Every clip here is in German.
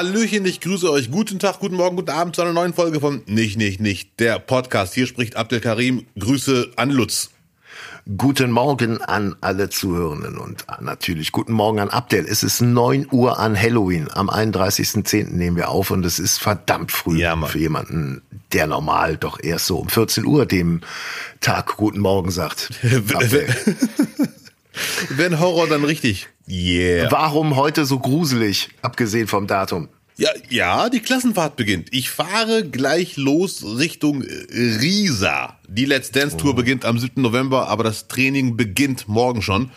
Hallöchen, ich grüße euch. Guten Tag, guten Morgen, guten Abend zu einer neuen Folge von Nicht, Nicht, Nicht, der Podcast. Hier spricht Abdel Karim. Grüße an Lutz. Guten Morgen an alle Zuhörenden und natürlich guten Morgen an Abdel. Es ist 9 Uhr an Halloween. Am 31.10. nehmen wir auf und es ist verdammt früh Ja, für jemanden, der normal doch erst so um 14 Uhr dem Tag guten Morgen sagt. Wenn Horror, dann richtig. Yeah. Warum heute so gruselig, abgesehen vom Datum? Ja, ja, die Klassenfahrt beginnt. Ich fahre gleich los Richtung Riesa. Die Let's Dance Tour beginnt am 7. November, aber das Training beginnt morgen schon.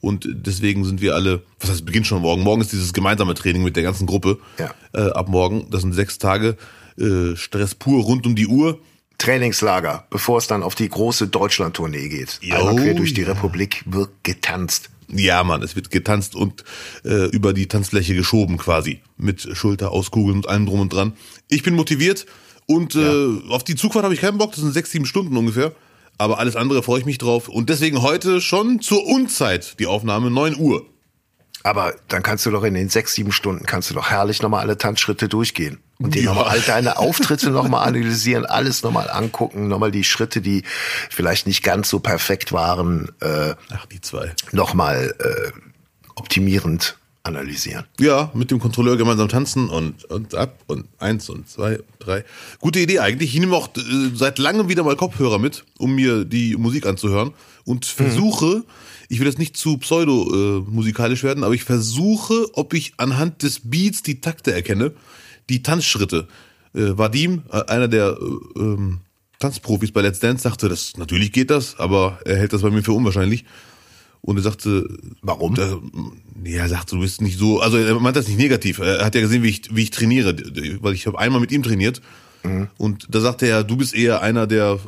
Und deswegen sind wir alle, was heißt beginnt schon morgen? Morgen ist dieses gemeinsame Training mit der ganzen Gruppe. Ja. Äh, ab morgen, das sind sechs Tage, äh, Stress pur rund um die Uhr. Trainingslager, bevor es dann auf die große Deutschland-Tournee geht. Jo, Einmal quer durch die ja. Republik wird getanzt. Ja, Mann, es wird getanzt und äh, über die Tanzfläche geschoben quasi. Mit Schulter auskugeln und allem drum und dran. Ich bin motiviert und äh, auf die Zugfahrt habe ich keinen Bock, das sind sechs, sieben Stunden ungefähr. Aber alles andere freue ich mich drauf. Und deswegen heute schon zur Unzeit die Aufnahme, 9 Uhr. Aber dann kannst du doch in den sechs, sieben Stunden kannst du doch herrlich nochmal alle Tanzschritte durchgehen. Und dir Ja. nochmal all deine Auftritte nochmal analysieren, alles nochmal angucken, nochmal die Schritte, die vielleicht nicht ganz so perfekt waren, äh, Ach, die zwei. nochmal äh, optimierend analysieren. Ja, mit dem Kontrolleur gemeinsam tanzen und, und ab und eins und zwei und drei. Gute Idee eigentlich. Ich nehme auch äh, seit langem wieder mal Kopfhörer mit, um mir die Musik anzuhören und versuche, ich will jetzt nicht zu pseudo-musikalisch werden, aber ich versuche, ob ich anhand des Beats die Takte erkenne, die Tanzschritte. Äh, Vadim, äh, einer der äh, ähm, Tanzprofis bei Let's Dance, sagte, das natürlich geht das, aber er hält das bei mir für unwahrscheinlich. Und er sagte, Warum? Da, ja, er sagt, du bist nicht so, also er meint das nicht negativ. Er hat ja gesehen, wie ich, wie ich trainiere, weil ich habe einmal mit ihm trainiert. Und da sagte er, du bist eher einer, der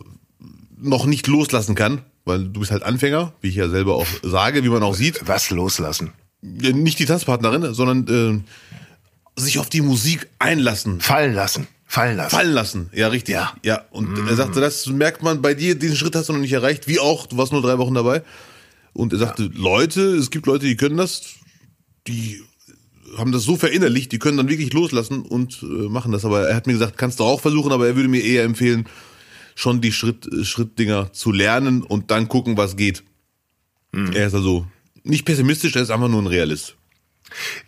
noch nicht loslassen kann, weil du bist halt Anfänger, wie ich ja selber auch sage, wie man auch sieht. Was loslassen? Ja, Nicht die Tanzpartnerin, sondern äh, sich auf die Musik einlassen, Fallen lassen. Fallen lassen. fallen lassen. Ja, richtig. Ja. ja. Und er sagte, das merkt man bei dir, diesen Schritt hast du noch nicht erreicht, wie auch, du warst nur drei Wochen dabei. Und er sagte, Leute, es gibt Leute, die können das, die haben das so verinnerlicht, die können dann wirklich loslassen und äh, machen das. Aber er hat mir gesagt, kannst du auch versuchen, aber er würde mir eher empfehlen, schon die Schritt, äh, Schrittdinger zu lernen und dann gucken, was geht. Er ist also nicht pessimistisch, er ist einfach nur ein Realist.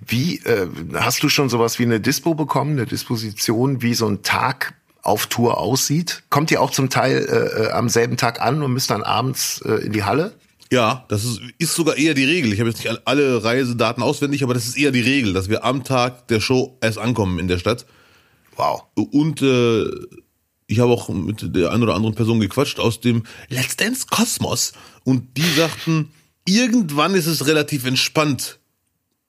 Wie, äh, hast du schon sowas wie eine Dispo bekommen, eine Disposition, wie so ein Tag auf Tour aussieht? Kommt ihr auch zum Teil äh, äh, am selben Tag an und müsst dann abends äh, in die Halle? Ja, das ist, ist sogar eher die Regel. Ich habe jetzt nicht alle Reisedaten auswendig, aber das ist eher die Regel, dass wir am Tag der Show erst ankommen in der Stadt. Wow. Und äh, ich habe auch mit der einen oder anderen Person gequatscht aus dem Let's Dance Kosmos und die sagten, irgendwann ist es relativ entspannt.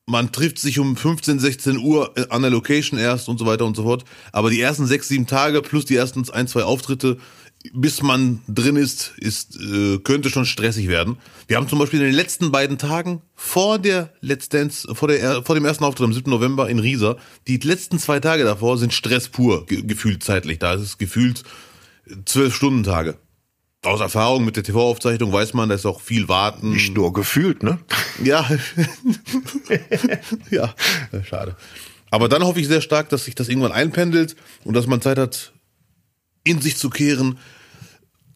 Man trifft sich um 15, 16 Uhr an der Location erst und so weiter und so fort. Aber die ersten sechs, sieben Tage plus die ersten ein, zwei Auftritte, bis man drin ist, ist äh, könnte schon stressig werden. Wir haben zum Beispiel in den letzten beiden Tagen vor der Let's Dance, vor, der, vor dem ersten Auftritt am 7. November in Riesa, die letzten zwei Tage davor sind Stress pur, ge gefühlt zeitlich. Da ist es gefühlt zwölf Stunden Tage. Aus Erfahrung mit der TV-Aufzeichnung weiß man, da ist auch viel Warten. Nicht nur gefühlt, ne? Ja. ja, schade. Aber dann hoffe ich sehr stark, dass sich das irgendwann einpendelt und dass man Zeit hat, in sich zu kehren,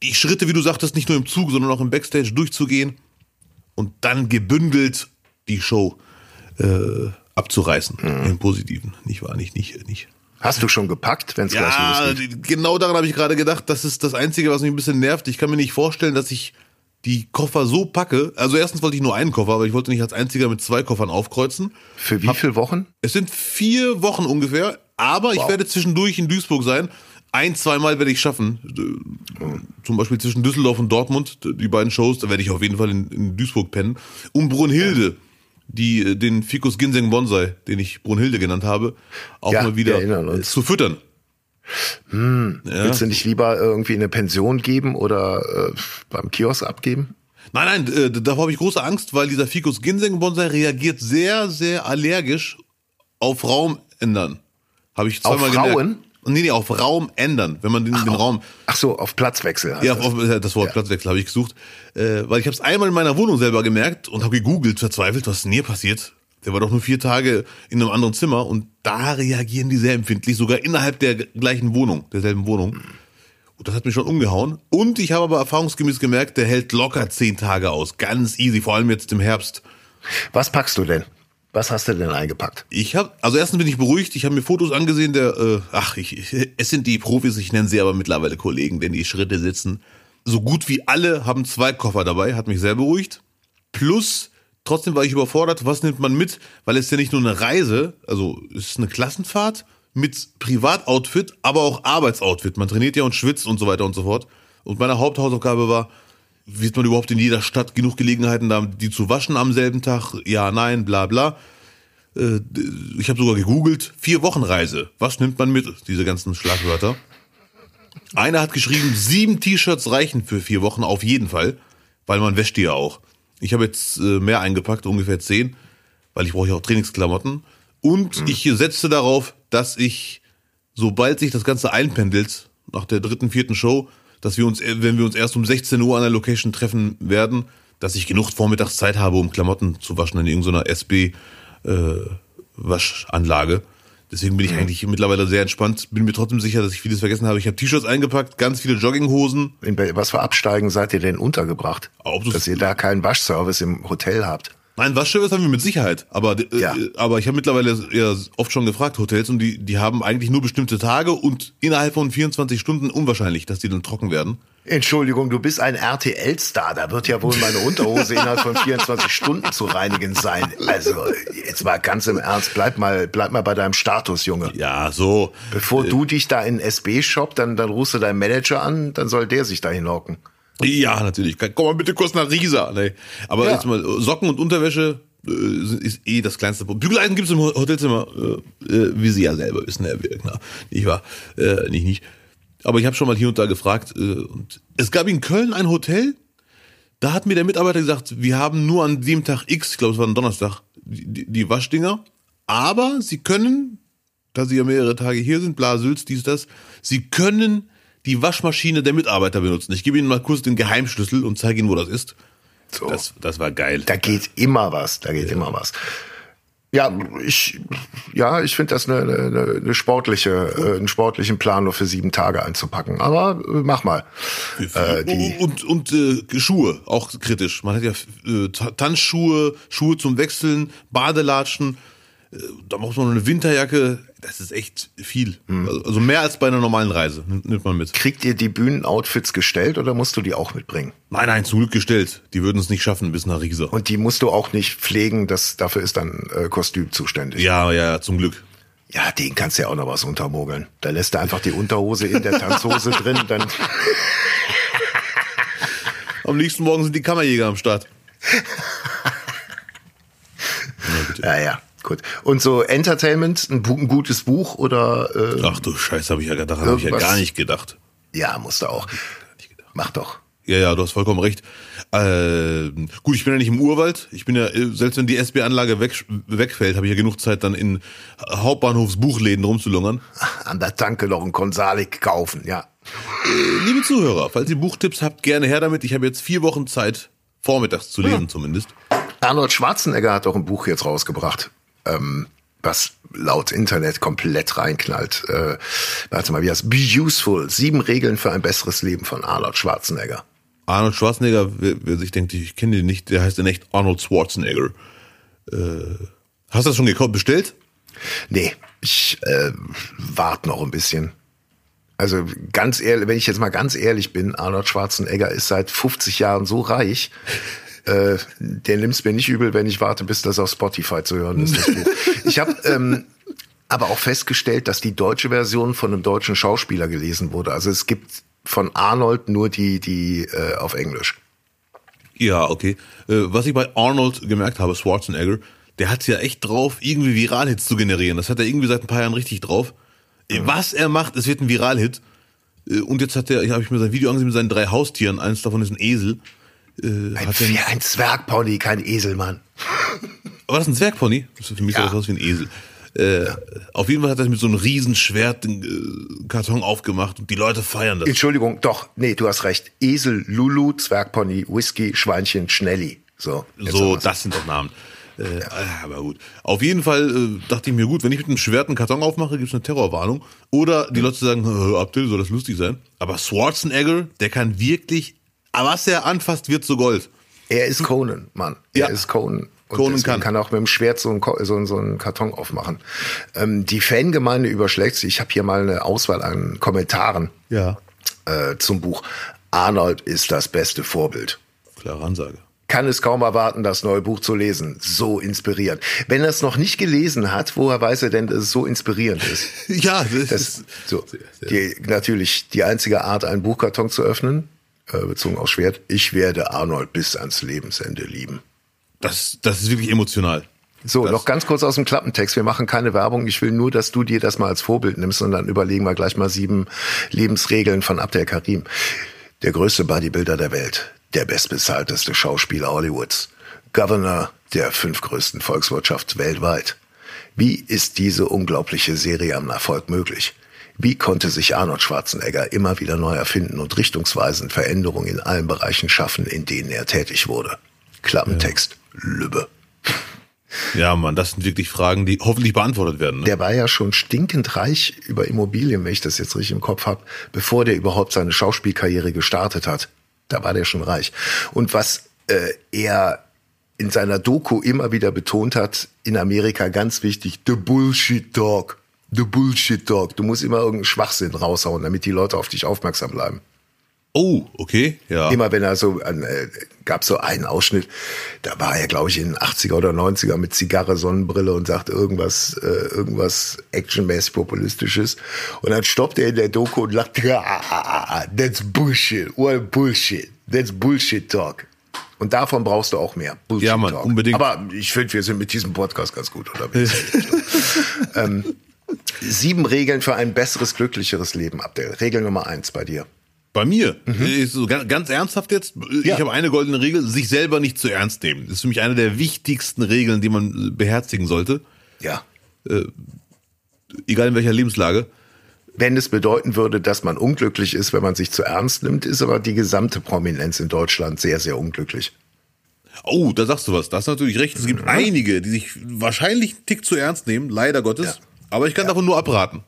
die Schritte, wie du sagtest, nicht nur im Zug, sondern auch im Backstage durchzugehen und dann gebündelt die Show äh, abzureißen. Im Positiven, nicht wahr? Nicht, nicht, nicht. Hast du schon gepackt, wenn es gleich Ja, losgeht? genau daran habe ich gerade gedacht. Das ist das Einzige, was mich ein bisschen nervt. Ich kann mir nicht vorstellen, dass ich die Koffer so packe. Also erstens wollte ich nur einen Koffer, aber ich wollte nicht als einziger mit zwei Koffern aufkreuzen. Für wie viele Wochen? Es sind vier Wochen ungefähr, aber ich Wow. werde zwischendurch in Duisburg sein. Ein, zweimal werde ich schaffen. Zum Beispiel zwischen Düsseldorf und Dortmund, die beiden Shows, da werde ich auf jeden Fall in, in Duisburg pennen. Um Brunhilde, die äh, den Ficus Ginseng Bonsai, den ich Brunhilde genannt habe, auch Ja, mal wieder äh, zu füttern. Willst du nicht lieber irgendwie eine Pension geben oder äh, beim Kiosk abgeben? Nein, nein, äh, davor habe ich große Angst, weil dieser Ficus Ginseng Bonsai reagiert sehr, sehr allergisch auf Raum ändern. Habe ich zweimal Auf gemerkt. Nee, nee, auf Raum ändern, wenn man den, den Raum. Ach so, auf Platzwechsel. Ja, das. auf, äh, das Wort Platzwechsel habe ich gesucht, äh, weil ich habe es einmal in meiner Wohnung selber gemerkt und habe gegoogelt, verzweifelt, was ist denn hier passiert? Der war doch nur vier Tage in einem anderen Zimmer und da reagieren die sehr empfindlich, sogar innerhalb der gleichen Wohnung, derselben Wohnung. Und das hat mich schon umgehauen. Und ich habe aber erfahrungsgemäß gemerkt, der hält locker zehn Tage aus. Ganz easy, vor allem jetzt im Herbst. Was packst du denn? Was hast du denn eingepackt? Ich habe, also erstens bin ich beruhigt. Ich habe mir Fotos angesehen. Der, äh, ach, ich, es sind die Profis. Ich nenne sie aber mittlerweile Kollegen, denn die Schritte sitzen. So gut wie alle haben zwei Koffer dabei. Hat mich sehr beruhigt. Plus, trotzdem war ich überfordert. Was nimmt man mit? Weil es ja nicht nur eine Reise, also es ist eine Klassenfahrt mit Privatoutfit, aber auch Arbeitsoutfit. Man trainiert ja und schwitzt und so weiter und so fort. Und meine Haupthausaufgabe war, wird man überhaupt in jeder Stadt genug Gelegenheiten da, die zu waschen am selben Tag? Ja, nein, bla bla. Äh, ich habe sogar gegoogelt, vier Wochen Reise. Was nimmt man mit? Diese ganzen Schlagwörter. Einer hat geschrieben, sieben T-Shirts reichen für vier Wochen auf jeden Fall, weil man wäscht die ja auch. Ich habe jetzt äh, mehr eingepackt, ungefähr zehn, weil ich brauche ja auch Trainingsklamotten. Und mhm. ich setze darauf, dass ich, sobald sich das Ganze einpendelt, nach der dritten, vierten Show, dass wir uns, wenn wir uns erst um 16 Uhr an der Location treffen werden, dass ich genug Vormittagszeit habe, um Klamotten zu waschen in irgendeiner SB äh, Waschanlage. Deswegen bin ich mhm. eigentlich mittlerweile sehr entspannt. Bin mir trotzdem sicher, dass ich vieles vergessen habe. Ich habe T-Shirts eingepackt, ganz viele Jogginghosen. In was für Absteigen seid ihr denn untergebracht? Dass ihr da keinen Waschservice im Hotel habt? Nein, Waschservice haben wir mit Sicherheit. Aber, äh, ja. aber ich habe mittlerweile ja oft schon gefragt, Hotels, und die, die haben eigentlich nur bestimmte Tage und innerhalb von 24 Stunden unwahrscheinlich, dass die dann trocken werden. Entschuldigung, du bist ein RTL-Star. Da wird ja wohl meine Unterhose innerhalb von 24 Stunden zu reinigen sein. Also, jetzt mal ganz im Ernst, bleib mal, bleib mal bei deinem Status, Junge. Ja, so. Bevor äh, du dich da in SB shop, dann, dann rufst du deinen Manager an, dann soll der sich da hinhocken. Ja, natürlich. Komm mal bitte kurz nach Riesa. Nee. Aber ja. jetzt mal Socken und Unterwäsche äh, ist eh das kleinste Problem. Bügeleisen gibt's im Hotelzimmer, äh, äh, wie Sie ja selber wissen, Herr Wirkner. Nicht wahr? Äh, nicht, nicht. Aber ich habe schon mal hier und da gefragt. Äh, und es gab in Köln ein Hotel, da hat mir der Mitarbeiter gesagt, wir haben nur an dem Tag X, ich glaube es war ein Donnerstag, die, die Waschdinger. Aber Sie können, da Sie ja mehrere Tage hier sind, bla, Sülz, dies, das, Sie können die Waschmaschine der Mitarbeiter benutzen. Ich gebe Ihnen mal kurz den Geheimschlüssel und zeige Ihnen, wo das ist. So. Das, das war geil. Da geht immer was, da geht ja. immer was. Ja, ich, ja, ich finde das eine, eine, eine sportliche, äh, einen sportlichen Plan nur für sieben Tage einzupacken. Aber äh, mach mal. Äh, die und und äh, Schuhe, auch kritisch. Man hat ja äh, Tanzschuhe, Schuhe zum Wechseln, Badelatschen. Äh, da braucht man eine Winterjacke. Das ist echt viel. Mhm. Also mehr als bei einer normalen Reise nimmt man mit. Kriegt ihr die Bühnenoutfits gestellt oder musst du die auch mitbringen? Nein, nein, zum Glück gestellt. Die würden es nicht schaffen bis nach Riesa. Und die musst du auch nicht pflegen, das, dafür ist dann äh, Kostüm zuständig. Ja, ja, zum Glück. Ja, den kannst du ja auch noch was untermogeln. Da lässt er einfach die Unterhose in der Tanzhose drin, dann. Am nächsten Morgen sind die Kammerjäger am Start. ja, ja. Gut. Und so Entertainment, ein, ein gutes Buch oder? Äh, Ach du Scheiße, habe ich ja gedacht, habe ich ja gar nicht gedacht. Ja, musst du auch. Mach doch. Ja, ja, du hast vollkommen recht. Äh, gut, ich bin ja nicht im Urwald. Ich bin ja, äh, selbst wenn die SB-Anlage weg, wegfällt, habe ich ja genug Zeit, dann in Hauptbahnhofsbuchläden rumzulungern. An der Tanke noch ein Konsalik kaufen, ja. Äh, liebe Zuhörer, falls ihr Buchtipps habt, gerne her damit. Ich habe jetzt vier Wochen Zeit, vormittags zu lesen ja. zumindest. Arnold Schwarzenegger hat auch ein Buch jetzt rausgebracht ähm, was laut Internet komplett reinknallt. Äh, warte mal, wie heißt Be Useful. Sieben Regeln für ein besseres Leben von Arnold Schwarzenegger. Arnold Schwarzenegger, wer, wer sich denkt, ich kenne den nicht, der heißt in echt Arnold Schwarzenegger. Äh, hast du das schon gekauft, bestellt? Nee, ich äh, warte noch ein bisschen. Also ganz ehrlich, wenn ich jetzt mal ganz ehrlich bin, Arnold Schwarzenegger ist seit 50 Jahren so reich, äh, der nimmt es mir nicht übel, wenn ich warte, bis das auf Spotify zu hören ist. ich habe ähm, aber auch festgestellt, dass die deutsche Version von einem deutschen Schauspieler gelesen wurde. Also es gibt von Arnold nur die, die äh, auf Englisch. Ja, okay. Äh, was ich bei Arnold gemerkt habe, Schwarzenegger, der hat ja echt drauf, irgendwie Viralhits zu generieren. Das hat er irgendwie seit ein paar Jahren richtig drauf. Mhm. Was er macht, es wird ein Viralhit. Äh, und jetzt hat er, ich habe ich mir sein Video angesehen mit seinen drei Haustieren. Eins davon ist ein Esel. Äh, ein, wie ein Zwergpony, kein Eselmann. War das ein Zwergpony? Das für mich ja. aus wie ein Esel. Äh, ja. Auf jeden Fall hat er mit so einem Riesenschwert den äh, Karton aufgemacht und die Leute feiern das. Entschuldigung, doch, nee, du hast recht. Esel, Lulu, Zwergpony, Whisky, Schweinchen, Schnelli. So, so das sind doch Namen. Äh, Aber gut. Auf jeden Fall äh, dachte ich mir, gut, wenn ich mit einem Schwert einen Karton aufmache, gibt es eine Terrorwarnung. Oder die Leute sagen, Abdel, soll das lustig sein? Aber Schwarzenegger, der kann wirklich, aber was er anfasst, wird zu Gold. Er ist Conan, Mann. Er Ja. ist Conan. Und Conan kann. kann auch mit dem Schwert so einen, so, einen- so einen Karton aufmachen. Ähm, die Fangemeinde überschlägt sich. Ich habe hier mal eine Auswahl an Kommentaren Ja. äh, zum Buch. Arnold ist das beste Vorbild. Klare Ansage. Kann es kaum erwarten, das neue Buch zu lesen. So inspirierend. Wenn er es noch nicht gelesen hat, woher weiß er denn, dass es so inspirierend ist? Ja, das, Das ist so, die, natürlich die einzige Art, einen Buchkarton zu öffnen, äh, bezogen aufs Schwert. Ich werde Arnold bis ans Lebensende lieben. das, das ist wirklich emotional. So, Das- noch ganz kurz aus dem Klappentext. Wir machen keine Werbung. Ich will nur, dass du dir das mal als Vorbild nimmst und dann überlegen wir gleich mal sieben Lebensregeln von Abdel Karim. Der größte Bodybuilder der Welt, der bestbezahlteste Schauspieler Hollywoods, Governor der fünf größten Volkswirtschaft weltweit. Wie ist diese unglaubliche Serie am Erfolg möglich? Wie konnte sich Arnold Schwarzenegger immer wieder neu erfinden und richtungsweisend Veränderungen in allen Bereichen schaffen, in denen er tätig wurde? Klappentext, Lübbe. Ja, Mann, das sind wirklich Fragen, die hoffentlich beantwortet werden. Ne? Der war ja schon stinkend reich über Immobilien, wenn ich das jetzt richtig im Kopf habe, bevor der überhaupt seine Schauspielkarriere gestartet hat. Da war der schon reich. Und was äh, er in seiner Doku immer wieder betont hat, in Amerika ganz wichtig, the bullshit talk. The bullshit talk. Du musst immer irgendeinen Schwachsinn raushauen, damit die Leute auf dich aufmerksam bleiben. Oh, okay, ja. Immer wenn er so, äh, gab so einen Ausschnitt, da war er, glaube ich, in den 80er oder 90er mit Zigarre, Sonnenbrille und sagt irgendwas, äh, irgendwas actionmäßig populistisches. Und dann stoppt er in der Doku und lacht, ah, ah, ah, ah, that's bullshit, what bullshit, that's bullshit talk. Und davon brauchst du auch mehr. Bullshit Ja, Mann, Talk. unbedingt. Aber ich finde, wir sind mit diesem Podcast ganz gut unterwegs. ähm, sieben Regeln für ein besseres, glücklicheres Leben, Abdel. Regel Nummer eins bei dir. Bei mir, ist so ganz, ganz ernsthaft jetzt, ich Ja. habe eine goldene Regel, sich selber nicht zu ernst nehmen. Das ist für mich eine der wichtigsten Regeln, die man beherzigen sollte, Ja. egal in welcher Lebenslage. Wenn es bedeuten würde, dass man unglücklich ist, wenn man sich zu ernst nimmt, ist aber die gesamte Prominenz in Deutschland sehr, sehr unglücklich. Oh, da sagst du was, da hast du natürlich recht. Es gibt einige, die sich wahrscheinlich einen Tick zu ernst nehmen, leider Gottes. Ja. Aber ich kann davon nur abraten.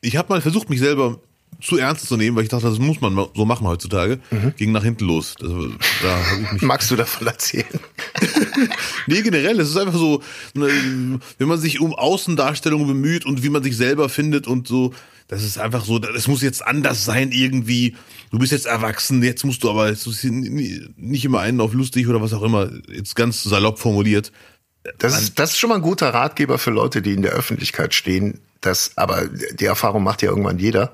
Ich habe mal versucht, mich selber zu ernst zu nehmen, weil ich dachte, das muss man so machen heutzutage. Ging nach hinten los. Das, da ich mich Magst du davon erzählen? Nee, generell, es ist einfach so, ne, wenn man sich um Außendarstellung bemüht und wie man sich selber findet und so, das ist einfach so, das muss jetzt anders sein irgendwie. Du bist jetzt erwachsen, jetzt musst du aber jetzt nicht immer einen auf lustig oder was auch immer, jetzt ganz salopp formuliert. Das ist, das ist schon mal ein guter Ratgeber für Leute, die in der Öffentlichkeit stehen. Das, aber die Erfahrung macht ja irgendwann jeder,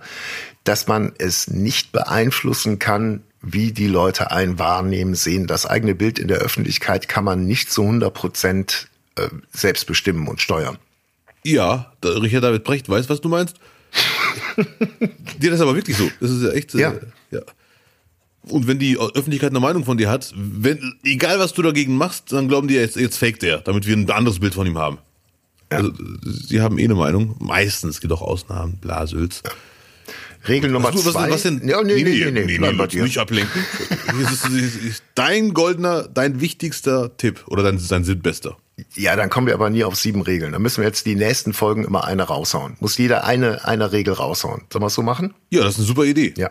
dass man es nicht beeinflussen kann, wie die Leute einen wahrnehmen, sehen. Das eigene Bild in der Öffentlichkeit kann man nicht zu 100 Prozent äh, selbst bestimmen und steuern. Ja, Richard David Brecht weiß, was du meinst. Dir das ist aber wirklich so. Das ist ja echt. äh, Ja. ja. Und wenn die Öffentlichkeit eine Meinung von dir hat, wenn, egal was du dagegen machst, dann glauben die jetzt, jetzt fake der, damit wir ein anderes Bild von ihm haben. Also, sie haben eh eine Meinung. Meistens gibt auch Ausnahmen, Blasülz. Regel Nummer Was, zwei. was denn? Ja, nee, nee, nee, nee, nee, bleib bei nee, dir. nicht ablenken. Ist, das ist dein goldener, dein wichtigster Tipp oder dein, dein sinnbester. Ja, dann kommen wir aber nie auf sieben Regeln. Dann müssen wir jetzt die nächsten Folgen immer eine raushauen. Muss jeder eine, eine Regel raushauen. Sollen wir es so machen? Ja, das ist eine super Idee. Ja.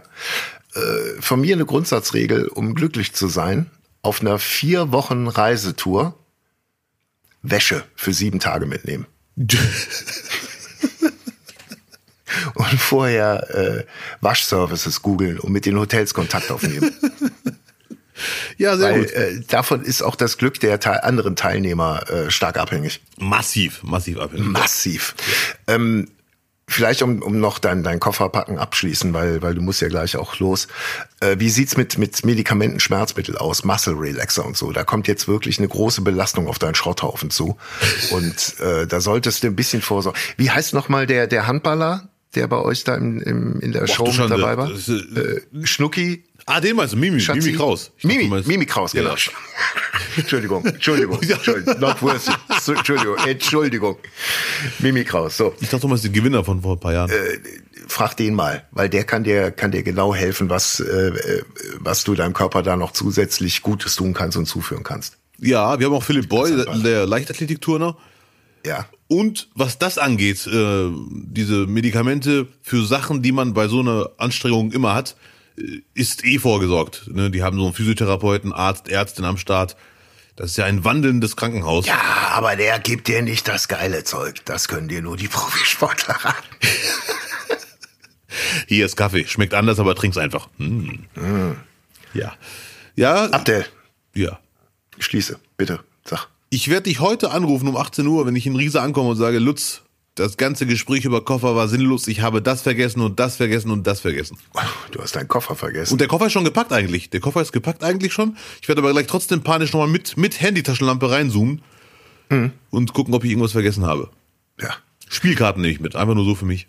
Äh, von mir eine Grundsatzregel, um glücklich zu sein. Auf einer vier Wochen Reisetour Wäsche für sieben Tage mitnehmen. Und vorher äh, Waschservices googeln und mit den Hotels Kontakt aufnehmen. Ja, sehr Weil gut. äh, davon ist auch das Glück der Teil anderen Teilnehmer äh, stark abhängig. Massiv, massiv abhängig. Massiv. Ähm, vielleicht um, um noch dein, dein Kofferpacken abschließen, weil, weil du musst ja gleich auch los. Äh, wie sieht's mit, mit Medikamenten, Schmerzmittel aus, Muscle Relaxer und so? Da kommt jetzt wirklich eine große Belastung auf deinen Schrotthaufen zu. Und äh, da solltest du ein bisschen vorsorgen. Wie heißt noch mal der, der Handballer, der bei euch da im, im, in der Show du mit dabei war? Äh, Äh, Schnucki, ah, den meinst du, Mimi, Schatzi? Mimi Kraus. Ich dachte, Mimi, Mimi Kraus, genau. Ja. Entschuldigung, Entschuldigung, Entschuldigung, not worth it. So, Entschuldigung, Entschuldigung. Mimi Kraus, so. Ich dachte, du meinst den Gewinner von vor ein paar Jahren. Äh, Frag den mal, weil der kann dir, kann dir genau helfen, was, äh, äh, was du deinem Körper da noch zusätzlich Gutes tun kannst und zuführen kannst. Ja, wir haben auch Philipp Boy, der, Leichtathletikturner. Ja. Und was das angeht, äh, diese Medikamente für Sachen, die man bei so einer Anstrengung immer hat, ist eh vorgesorgt. Ne? Die haben so einen Physiotherapeuten, Arzt, Ärztin am Start. Das ist ja ein wandelndes Krankenhaus. Ja, aber der gibt dir nicht das geile Zeug. Das können dir nur die Profisportler raten. Hier ist Kaffee. Schmeckt anders, aber trink's einfach. Hm. Ja. Ja. Abdel, Ja. schließe, bitte, sag. Ich werde dich heute anrufen um 18 Uhr, wenn ich in Riese ankomme und sage, Lutz, das ganze Gespräch über Koffer war sinnlos. Ich habe das vergessen und das vergessen und das vergessen. Du hast deinen Koffer vergessen. Und der Koffer ist schon gepackt eigentlich. Der Koffer ist gepackt eigentlich schon. Ich werde aber gleich trotzdem panisch nochmal mit, mit Handytaschenlampe reinzoomen und gucken, ob ich irgendwas vergessen habe. ja. Spielkarten nehme ich mit. Einfach nur so für mich.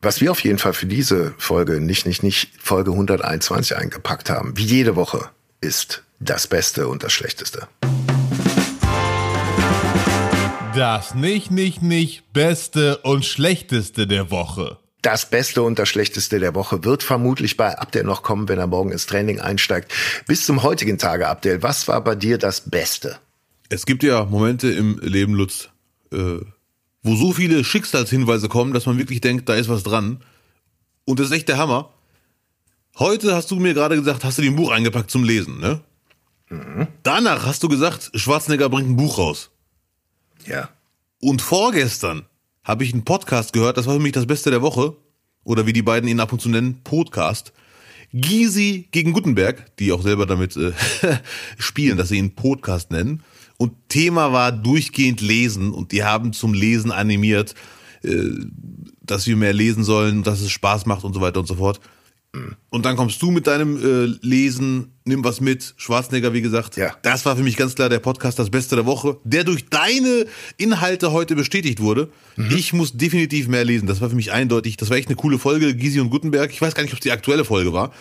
Was wir auf jeden Fall für diese Folge, nicht, nicht, nicht, Folge 121 eingepackt haben, wie jede Woche, ist das Beste und das Schlechteste. Das nicht, nicht, nicht Beste und Schlechteste der Woche. Das Beste und das Schlechteste der Woche wird vermutlich bei Abdel noch kommen, wenn er morgen ins Training einsteigt. Bis zum heutigen Tage, Abdel, was war bei dir das Beste? Es gibt ja Momente im Leben, Lutz, äh, wo so viele Schicksalshinweise kommen, dass man wirklich denkt, da ist was dran. Und das ist echt der Hammer. Heute hast du mir gerade gesagt, hast du den Buch eingepackt zum Lesen, ne? Danach hast du gesagt, Schwarzenegger bringt ein Buch raus. Ja. Und vorgestern habe ich einen Podcast gehört, das war für mich das Beste der Woche, oder wie die beiden ihn ab und zu nennen, Podcast. Gysi gegen Gutenberg, die auch selber damit äh, spielen, dass sie ihn Podcast nennen. Und Thema war durchgehend Lesen und die haben zum Lesen animiert, äh, dass wir mehr lesen sollen, dass es Spaß macht und so weiter und so fort. Und dann kommst du mit deinem äh, Lesen, nimm was mit, Schwarzenegger, wie gesagt. Ja. Das war für mich ganz klar der Podcast das Beste der Woche, der durch deine Inhalte heute bestätigt wurde. Ich muss definitiv mehr lesen. Das war für mich eindeutig. Das war echt eine coole Folge, Gysi und Gutenberg. Ich weiß gar nicht, ob es die aktuelle Folge war.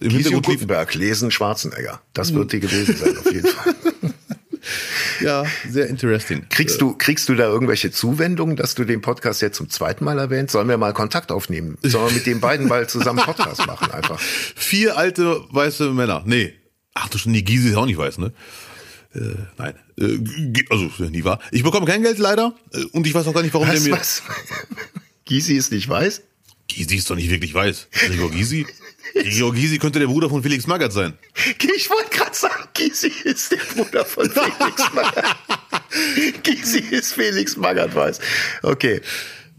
Im Gysi und Gutenberg lesen Schwarzenegger. Das wird die gewesen sein, auf jeden Fall. Ja, sehr interesting. Kriegst du, kriegst du da irgendwelche Zuwendungen, dass du den Podcast jetzt zum zweiten Mal erwähnst? Sollen wir mal Kontakt aufnehmen? Sollen wir mit den beiden mal zusammen Podcast machen einfach? Vier alte weiße Männer. Nee. Ach du schon, die Gysi ist auch nicht weiß, ne? Äh, nein. Äh, also, nie wahr. Ich bekomme kein Geld leider. äh, Und ich weiß auch gar nicht, warum Was, der mir. was? Gysi ist nicht weiß? Gysi ist doch nicht wirklich weiß. Gregor Gysi? Gregor Gysi könnte der Bruder von Felix Magath sein. Ich wollte gerade sagen, Gysi ist der Bruder von Felix Magath. Gysi ist Felix Magath weiß. Okay.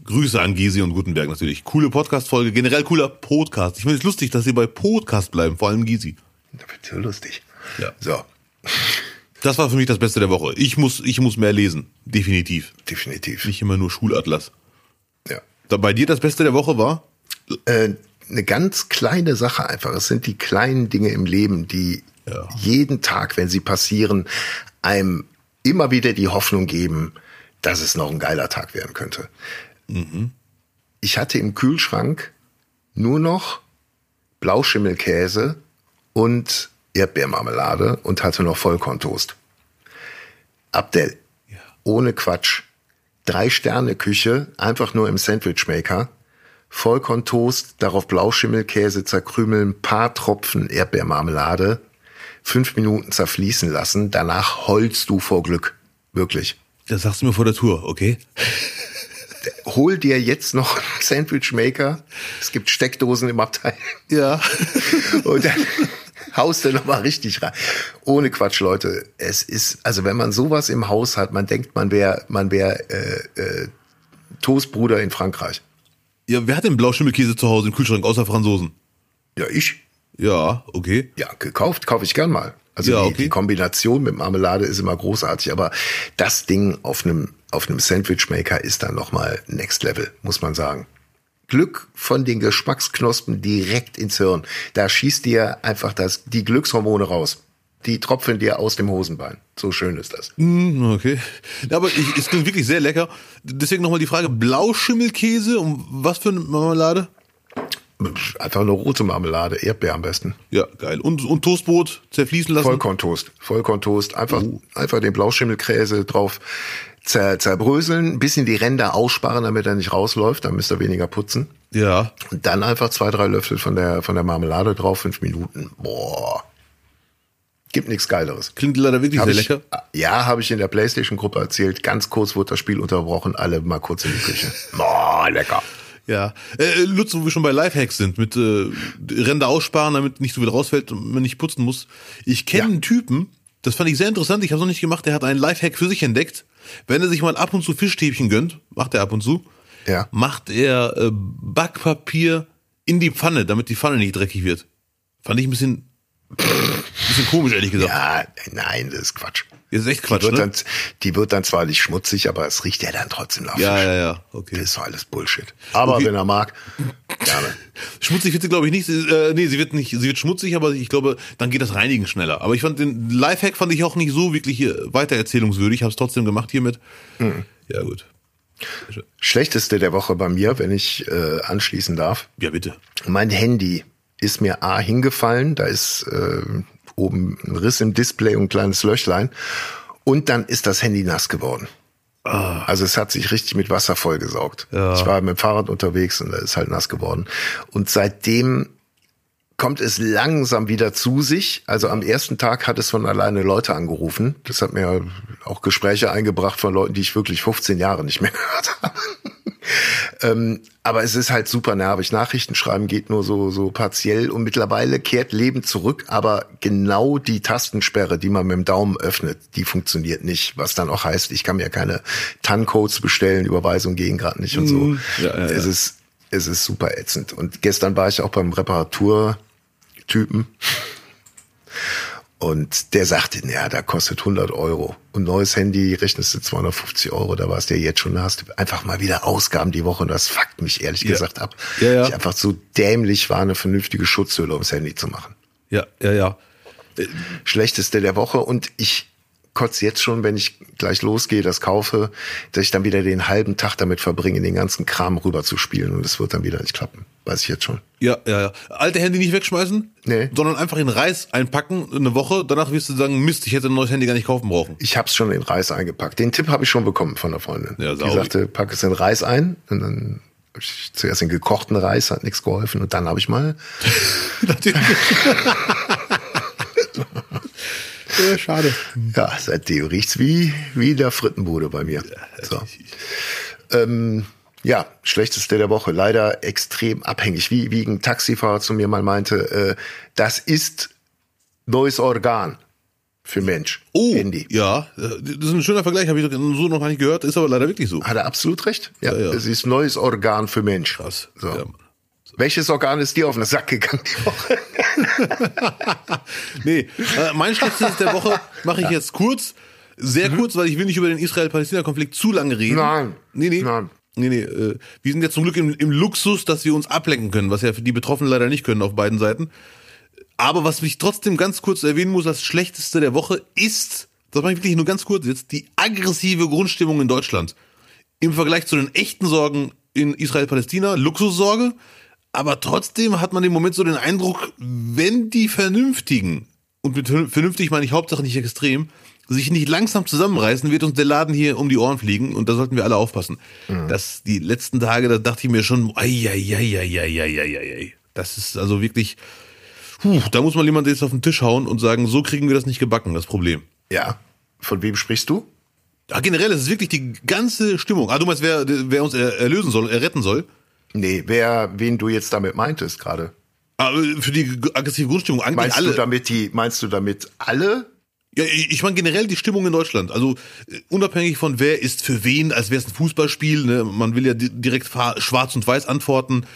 Grüße an Gysi und Gutenberg natürlich. Coole Podcast-Folge, generell cooler Podcast. Ich finde es lustig, dass sie bei Podcast bleiben, vor allem Gysi. Das wird so lustig. Ja. So, Das war für mich das Beste der Woche. Ich muss, ich muss mehr lesen. Definitiv. definitiv. Nicht immer nur Schulatlas. Ja. Bei dir das Beste der Woche war? äh, eine ganz kleine Sache einfach. Es sind die kleinen Dinge im Leben, die Ja. jeden Tag, wenn sie passieren, einem immer wieder die Hoffnung geben, dass es noch ein geiler Tag werden könnte. Ich hatte im Kühlschrank nur noch Blauschimmelkäse und Erdbeermarmelade und hatte noch Vollkorntoast. Abdel, ohne Quatsch. Drei Sterne Küche, einfach nur im Sandwichmaker. Vollkorntoast, darauf Blauschimmelkäse zerkrümeln, paar Tropfen Erdbeermarmelade, fünf Minuten zerfließen lassen, danach heulst du vor Glück. Wirklich. Das sagst du mir vor der Tour, okay? Hol dir jetzt noch einen Sandwichmaker. Es gibt Steckdosen im Abteil. Ja. Und dann haust du nochmal richtig rein. Ohne Quatsch, Leute. Es ist, also wenn man sowas im Haus hat, man denkt, man wäre man wär, äh, äh, Toastbruder in Frankreich. Ja, wer hat denn Blauschimmelkäse zu Hause im Kühlschrank außer Franzosen? Ja, ich. Ja, okay. Ja, gekauft, kaufe ich gern mal. Also Ja, die, okay. die Kombination mit Marmelade ist immer großartig, aber das Ding auf einem auf einem Sandwichmaker ist dann noch mal Next Level, muss man sagen. Glück von den Geschmacksknospen direkt ins Hirn. Da schießt dir einfach das die Glückshormone raus. Die tropfen dir aus dem Hosenbein. So schön ist das. Hm, Okay. Aber ich, es klingt wirklich sehr lecker. Deswegen nochmal die Frage, Blauschimmelkäse und was für eine Marmelade? Einfach eine rote Marmelade, Erdbeer am besten. Ja, geil. Und, und Toastbrot zerfließen lassen? Vollkorntoast. Vollkorntoast. Einfach, einfach den Blauschimmelkäse drauf zer, zerbröseln, ein bisschen die Ränder aussparen, damit er nicht rausläuft, dann müsst ihr weniger putzen. Ja. Und dann einfach zwei, drei Löffel von der, von der Marmelade drauf, fünf Minuten. Boah. Gibt nichts Geileres. Klingt leider wirklich Hab sehr ich, lecker. Ja, habe ich in der Playstation-Gruppe erzählt. Ganz kurz wurde das Spiel unterbrochen, alle mal kurz in die Küche. Boah, lecker. Ja. Äh, Lutz, wo wir schon bei Lifehacks sind, mit äh, Ränder aussparen, damit nicht so viel rausfällt und man nicht putzen muss. Ich kenne Ja. einen Typen, das fand ich sehr interessant, ich habe noch nicht gemacht, der hat einen Lifehack für sich entdeckt. Wenn er sich mal ab und zu Fischstäbchen gönnt, macht er ab und zu, Ja. macht er äh, Backpapier in die Pfanne, damit die Pfanne nicht dreckig wird. Fand ich ein bisschen, bisschen komisch, ehrlich gesagt. Ja, nein, das ist Quatsch. Das ist echt Die Quatsch, wird, ne? dann, die wird dann zwar nicht schmutzig, aber es riecht ja dann trotzdem nach Ja, ja, ja, okay. Das ist doch alles Bullshit. Aber Okay. wenn er mag, gerne. Schmutzig wird sie, glaube ich, nicht. Äh, nee, sie wird nicht, sie wird schmutzig, aber ich glaube, dann geht das Reinigen schneller. Aber ich fand den Lifehack fand ich auch nicht so wirklich äh, weitererzählungswürdig. Habe es trotzdem gemacht hiermit. Mhm. Ja, gut. Schlechteste der Woche bei mir, wenn ich äh, anschließen darf. Ja, bitte. Mein Handy ist mir A hingefallen, da ist äh, oben ein Riss im Display und ein kleines Löchlein. Und dann ist das Handy nass geworden. Also es hat sich richtig mit Wasser vollgesaugt. Ja. Ich war mit dem Fahrrad unterwegs und da ist halt nass geworden. Und seitdem kommt es langsam wieder zu sich. Also am ersten Tag hat es von alleine Leute angerufen. Das hat mir auch Gespräche eingebracht von Leuten, die ich wirklich 15 Jahre nicht mehr gehört habe. Ähm, aber es ist halt super nervig. Nachrichten schreiben geht nur so, so partiell und mittlerweile kehrt Leben zurück, aber genau die Tastensperre, die man mit dem Daumen öffnet, die funktioniert nicht. Was dann auch heißt, ich kann mir keine TAN-Codes bestellen, Überweisungen gehen gerade nicht und so. Mhm. Ja, ja, ja. Es ist, es ist super ätzend. Und gestern war ich auch beim Reparaturtypen. Und der sagte, ja, da kostet 100 Euro. Und neues Handy rechnest du 250 Euro. Da warst du ja jetzt schon, da hast du einfach mal wieder Ausgaben die Woche. Und das fuckt mich ehrlich Ja. gesagt ab. Ja, ja. Ich einfach so dämlich war, eine vernünftige Schutzhülle ums Handy zu machen. Ja, ja, ja. Schlechteste der Woche. Und ich kotze jetzt schon, wenn ich gleich losgehe, das kaufe, dass ich dann wieder den halben Tag damit verbringe, den ganzen Kram rüber zu spielen. Und es wird dann wieder nicht klappen. Weiß ich jetzt schon. Ja, ja, ja. Alte Handy nicht wegschmeißen, Nee. sondern einfach in Reis einpacken, eine Woche. Danach wirst du sagen, Mist, ich hätte ein neues Handy gar nicht kaufen brauchen. Ich habe es schon in Reis eingepackt. Den Tipp habe ich schon bekommen von der Freundin. Ja, Die sagte, pack es in Reis ein. Und dann ich zuerst den gekochten Reis, hat nichts geholfen. Und dann habe ich mal, ja, schade. ja, seitdem riecht's wie, wie der Frittenbude bei mir. So. Ähm, ja, schlechteste der Woche. Leider extrem abhängig. Wie, wie ein Taxifahrer zu mir mal meinte, äh, das ist neues Organ für Mensch. Oh, Handy. ja, das ist ein schöner Vergleich, habe ich so noch gar nicht gehört, ist aber leider wirklich so. Hat er absolut recht? Ja, Ja, ja. es ist neues Organ für Mensch. Krass. So. Ja. Welches Organ ist dir auf den Sack gegangen die Woche? Nee, äh, mein Schlechtestes der Woche mache ich jetzt kurz. Sehr kurz, weil ich will nicht über den Israel-Palästina-Konflikt zu lange reden. Mhm. Nein. Nee, nee. Nein. Nee, nee. Äh, wir sind jetzt zum Glück im, im Luxus, dass wir uns ablenken können, was ja für die Betroffenen leider nicht können auf beiden Seiten. Aber was ich trotzdem ganz kurz erwähnen muss, das Schlechteste der Woche ist, das mache ich wirklich nur ganz kurz jetzt, die aggressive Grundstimmung in Deutschland. Im Vergleich zu den echten Sorgen in Israel-Palästina, Luxussorge. Aber trotzdem hat man im Moment so den Eindruck, wenn die Vernünftigen, und mit vernünftig meine ich Hauptsache nicht extrem, sich nicht langsam zusammenreißen, wird uns der Laden hier um die Ohren fliegen und da sollten wir alle aufpassen. Mhm. Das, die letzten Tage, da dachte ich mir schon, ei, ei, ei, ei, ei, ei, ei, das ist also wirklich, puh, da muss man jemand jetzt auf den Tisch hauen und sagen, so kriegen wir das nicht gebacken, das Problem. Ja. Von wem sprichst du? Ja, generell, es ist wirklich die ganze Stimmung. Ah, du meinst, wer, wer uns erlösen soll, erretten soll? Nee, wer, wen du jetzt damit meintest gerade? Aber für die aggressive Grundstimmung eigentlich Meinst alle. du damit die, meinst du damit alle? Ja, ich meine generell die Stimmung in Deutschland. Also äh, unabhängig von wer ist für wen, als wäre es ein Fußballspiel. Ne? Man will ja di- direkt schwarz und weiß antworten.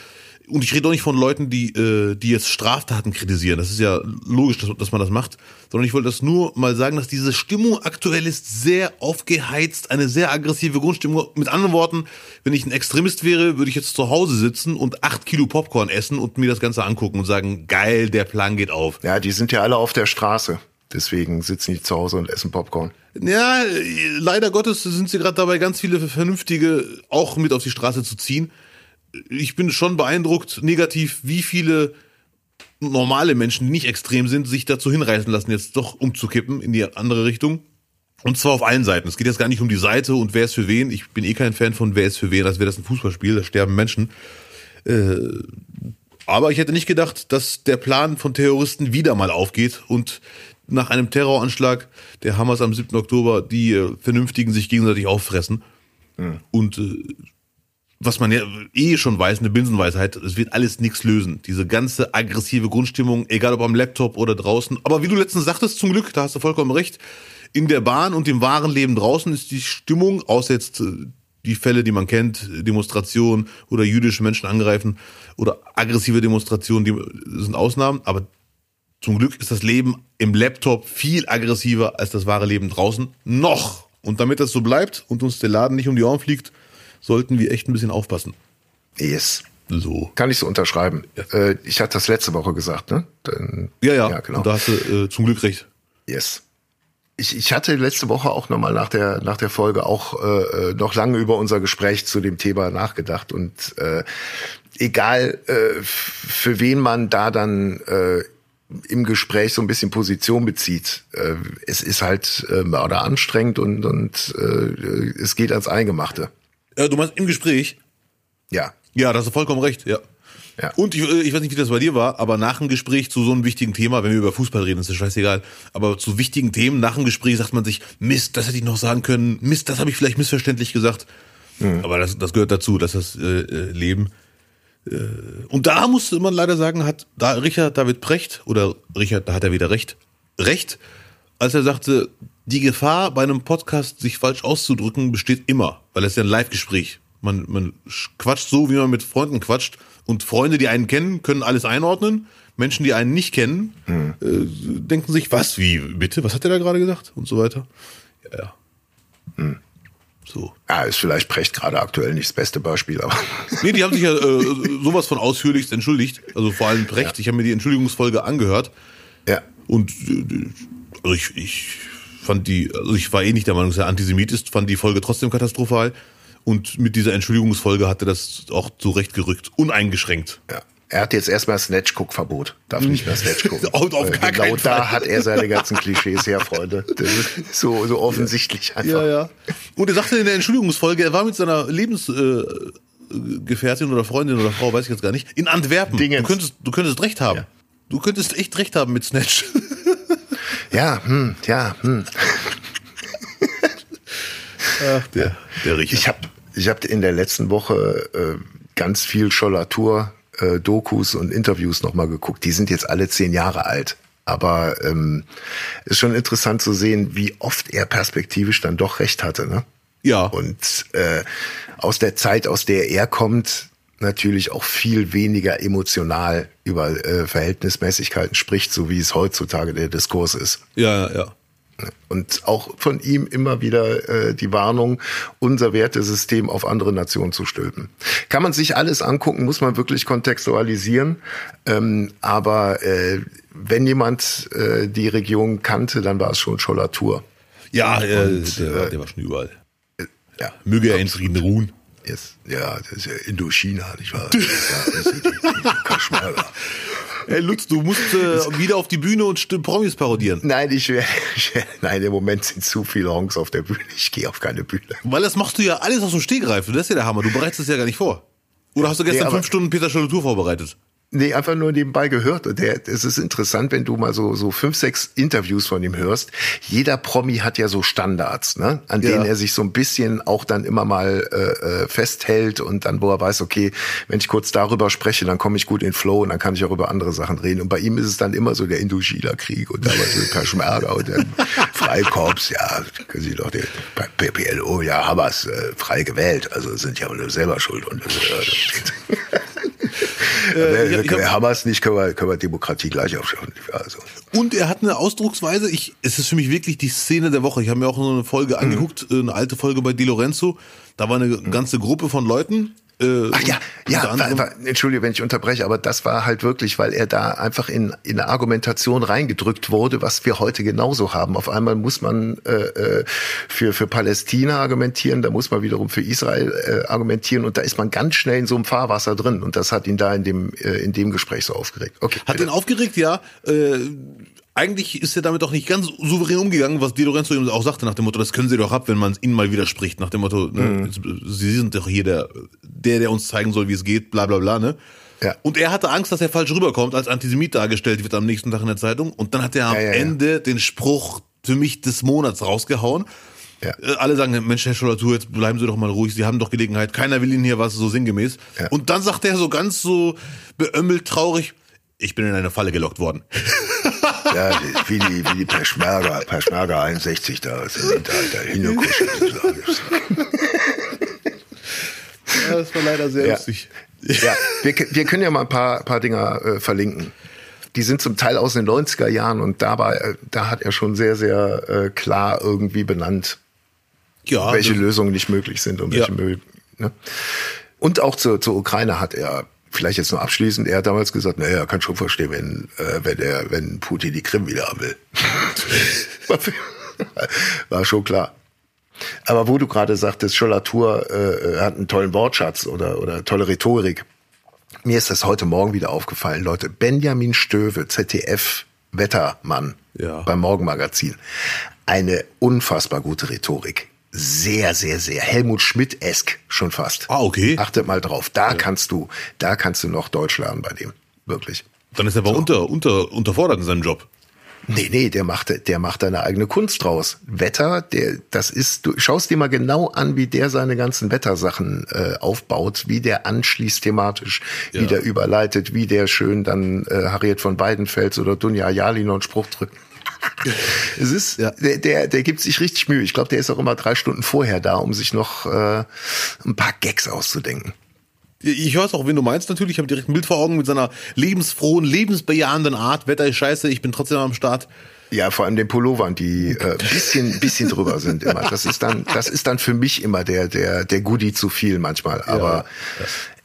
Und ich rede auch nicht von Leuten, die, äh, die jetzt Straftaten kritisieren. Das ist ja logisch, dass, dass man das macht. Sondern ich wollte das nur mal sagen, dass diese Stimmung aktuell ist sehr aufgeheizt, eine sehr aggressive Grundstimmung. Mit anderen Worten, wenn ich ein Extremist wäre, würde ich jetzt zu Hause sitzen und acht Kilo Popcorn essen und mir das Ganze angucken und sagen, geil, der Plan geht auf. Ja, die sind ja alle auf der Straße. Deswegen sitzen die zu Hause und essen Popcorn. Ja, leider Gottes sind sie gerade dabei, ganz viele Vernünftige auch mit auf die Straße zu ziehen. Ich bin schon beeindruckt, negativ, wie viele normale Menschen, die nicht extrem sind, sich dazu hinreißen lassen, jetzt doch umzukippen in die andere Richtung. Und zwar auf allen Seiten. Es geht jetzt gar nicht um die Seite und wer ist für wen. Ich bin eh kein Fan von wer ist für wen, als wäre das ein Fußballspiel, da sterben Menschen. Äh, Aber ich hätte nicht gedacht, dass der Plan von Terroristen wieder mal aufgeht und nach einem Terroranschlag der Hamas am 7. Oktober die äh, Vernünftigen sich gegenseitig auffressen. Und äh, was man ja eh schon weiß, eine Binsenweisheit, es wird alles nichts lösen. Diese ganze aggressive Grundstimmung, egal ob am Laptop oder draußen. Aber wie du letztens sagtest, zum Glück, da hast du vollkommen recht, in der Bahn und im wahren Leben draußen ist die Stimmung, außer jetzt äh, die Fälle, die man kennt, Demonstrationen oder jüdische Menschen angreifen oder aggressive Demonstrationen, die sind Ausnahmen, aber zum Glück ist das Leben im Laptop viel aggressiver als das wahre Leben draußen. Noch. Und damit das so bleibt und uns der Laden nicht um die Ohren fliegt, sollten wir echt ein bisschen aufpassen. Yes. So. Kann ich so unterschreiben. Äh, ich hatte das letzte Woche gesagt, ne? Dann, Ja, ja, Ja, genau. Und da hast du äh, zum Glück recht. Yes. Ich, ich hatte letzte Woche auch nochmal nach der, nach der Folge auch äh, äh, noch lange über unser Gespräch zu dem Thema nachgedacht. Und äh, egal, äh, für wen man da dann äh, im Gespräch so ein bisschen Position bezieht, äh, es ist halt äh, oder anstrengend und, und äh, es geht ans Eingemachte. Äh, du meinst im Gespräch? Ja. Ja, da hast du vollkommen recht, ja. Ja. Und ich, äh, ich weiß nicht, wie das bei dir war, aber nach dem Gespräch zu so einem wichtigen Thema, wenn wir über Fußball reden, ist das scheißegal, aber zu wichtigen Themen nach dem Gespräch sagt man sich, Mist, das hätte ich noch sagen können, Mist, das habe ich vielleicht missverständlich gesagt. Aber das, das gehört dazu, dass das äh, äh, Leben. Äh, und da musste man leider sagen, hat da Richard David Precht, oder Richard, da hat er wieder recht, recht, als er sagte, die Gefahr bei einem Podcast, sich falsch auszudrücken, besteht immer, weil es ja ein Live-Gespräch. Man, man quatscht so, wie man mit Freunden quatscht. Und Freunde, die einen kennen, können alles einordnen. Menschen, die einen nicht kennen, äh, denken sich, was, wie, bitte, was hat er da gerade gesagt? Und so weiter. Ja, ja. So. Ja, ist vielleicht Precht gerade aktuell nicht das beste Beispiel, aber Nee, die haben sich ja äh, sowas von ausführlichst entschuldigt. Also vor allem Brecht. Ich habe mir die Entschuldigungsfolge angehört. ja. Und äh, also ich, ich fand die, also ich war eh nicht der Meinung, dass er Antisemit ist, fand die Folge trotzdem katastrophal. Und mit dieser Entschuldigungsfolge hatte das auch zurechtgerückt, uneingeschränkt. Ja. Er hat jetzt erstmal Snatch-Guck-Verbot. Darf nicht mehr Snatch gucken. Auf- auf Weil gar genau keinen da Fall. hat er seine ganzen Klischees her, Freunde. Das ist so, so offensichtlich einfach. Ja, ja. Und er sagte in der Entschuldigungsfolge, er war mit seiner Lebensgefährtin äh, Gefährtin oder Freundin oder Frau, weiß ich jetzt gar nicht, in Antwerpen. Dingens. Du könntest, du könntest recht haben. Ja. Du könntest echt recht haben mit Snatch. Ja, hm, ja, hm. Ach, der, der Richard. Ich habe ich hab in der letzten Woche äh, ganz viel Schollatur, äh, Dokus und Interviews nochmal geguckt. Die sind jetzt alle zehn Jahre alt. Aber ähm, ist schon interessant zu sehen, wie oft er perspektivisch dann doch recht hatte. Ne? ja. Und äh, aus der Zeit, aus der er kommt, natürlich auch viel weniger emotional über äh, Verhältnismäßigkeiten spricht, so wie es heutzutage der Diskurs ist. ja, ja. Und auch von ihm immer wieder äh, die Warnung, unser Wertesystem auf andere Nationen zu stülpen. Kann man sich alles angucken, muss man wirklich kontextualisieren. Ähm, aber äh, wenn jemand äh, die Region kannte, dann war es schon Schollatur. Ja, äh, Und, der, war, äh, der war schon überall. Ja, Möge er in Frieden ruhen. Yes. Ja, das ist ja Indochina, nicht wahr? ja. Hey Lutz, du musst äh, wieder auf die Bühne und Promis parodieren. Nein, ich werde, nein, im Moment sind zu viele Honks auf der Bühne. Ich gehe auf keine Bühne. Weil das machst du ja alles aus dem Stegreif. Das ist ja der Hammer. Du bereitest es ja gar nicht vor. Oder hast du gestern Nee, fünf Stunden Peter Schollatur vorbereitet? Nee, einfach nur nebenbei gehört. Und der, es ist interessant, wenn du mal so, so fünf, sechs Interviews von ihm hörst. Jeder Promi hat ja so Standards, ne? an Ja. denen er sich so ein bisschen auch dann immer mal äh, äh, festhält und dann, wo er weiß, okay, wenn ich kurz darüber spreche, dann komme ich gut in Flow und dann kann ich auch über andere Sachen reden. Und bei ihm ist es dann immer so der Indochina-Krieg und damals so Peschmerga und dann Freikorps, ja, können Sie doch den PPLO, ja, Hamas äh, frei gewählt, also sind ja selber schuld. Und, äh, Äh, wer Hamas nicht, können wir, können wir Demokratie gleich aufschauen. Also, Und er hat eine Ausdrucksweise, ich, es ist für mich wirklich die Szene der Woche. Ich habe mir auch so eine Folge angeguckt, äh, eine alte Folge bei Di Lorenzo. Da war eine ganze Gruppe von Leuten. Äh, Ach ja, ja, war, war, entschuldige, wenn ich unterbreche, aber das war halt wirklich, weil er da einfach in, in eine Argumentation reingedrückt wurde, was wir heute genauso haben. Auf einmal muss man äh, äh, für, für Palästina argumentieren, da muss man wiederum für Israel äh, argumentieren und da ist man ganz schnell in so einem Fahrwasser drin und das hat ihn da in dem, äh, in dem Gespräch so aufgeregt. Okay. Hat bitte. ihn aufgeregt, ja. Äh, eigentlich ist er damit auch nicht ganz souverän umgegangen, was Di Lorenzo ihm auch sagte, nach dem Motto, das können sie doch ab, wenn man ihnen mal widerspricht, nach dem Motto, ne, sie sind doch hier der, der, der uns zeigen soll, wie es geht, bla bla bla, ne? Ja. Und er hatte Angst, dass er falsch rüberkommt, als Antisemit dargestellt wird am nächsten Tag in der Zeitung. Und dann hat er am Ja, ja, ja. Ende den Spruch für mich des Monats rausgehauen. Ja. Äh, Alle sagen, Mensch, Herr Schollatur, jetzt bleiben Sie doch mal ruhig, Sie haben doch Gelegenheit, keiner will Ihnen hier was, so sinngemäß. Ja. Und dann sagt er so ganz so beömmelt, traurig, ich bin in eine Falle gelockt worden. Ja, wie die, wie die Peschmerga, Peschmerga 61 da sind da, da hingekuschelt. Ja, das war leider sehr Ja. lustig. Ja, wir, wir können ja mal ein paar, paar Dinger äh, verlinken. Die sind zum Teil aus den 90er Jahren und dabei, äh, da hat er schon sehr, sehr äh, klar irgendwie benannt, Ja, welche Lösungen nicht möglich sind und welche Ja. Müll. Ne? Und auch zur, zur Ukraine hat er, vielleicht jetzt nur abschließend, er hat damals gesagt, naja, er kann schon verstehen, wenn, äh, wenn er, wenn Putin die Krim wieder haben will. War schon klar. Aber wo du gerade sagtest, Schollatur äh, hat einen tollen Wortschatz oder, oder tolle Rhetorik. Mir ist das heute Morgen wieder aufgefallen, Leute. Benjamin Stöve, ZDF-Wettermann Ja. beim Morgenmagazin. Eine unfassbar gute Rhetorik. Sehr, sehr, sehr. Helmut Schmidt-esk schon fast. Ah, okay. Achtet mal drauf. Da kannst du, da kannst du noch Deutsch lernen bei dem. Wirklich. Dann ist er aber unter, unter, unterfordert in seinem Job. Nee, nee, der macht, der macht eine eigene Kunst draus. Wetter, der, das ist, du schaust dir mal genau an, wie der seine ganzen Wettersachen äh, aufbaut, wie der anschließt thematisch, wie Ja. der überleitet, wie der schön dann äh, Harriet von Weidenfels oder Dunja Ayali noch einen Spruch drückt. es ist, Ja. der, der, der gibt sich richtig Mühe. Ich glaube, der ist auch immer drei Stunden vorher da, um sich noch äh, ein paar Gags auszudenken. Ich weiß auch, wen du meinst natürlich. Ich habe direkt ein Bild vor Augen mit seiner lebensfrohen, lebensbejahenden Art. Wetter ist scheiße, ich bin trotzdem am Start. Ja, vor allem den Pullovern, die äh, bisschen, bisschen drüber sind immer. Das ist dann, das ist dann für mich immer der, der, der Goodie zu viel manchmal. Aber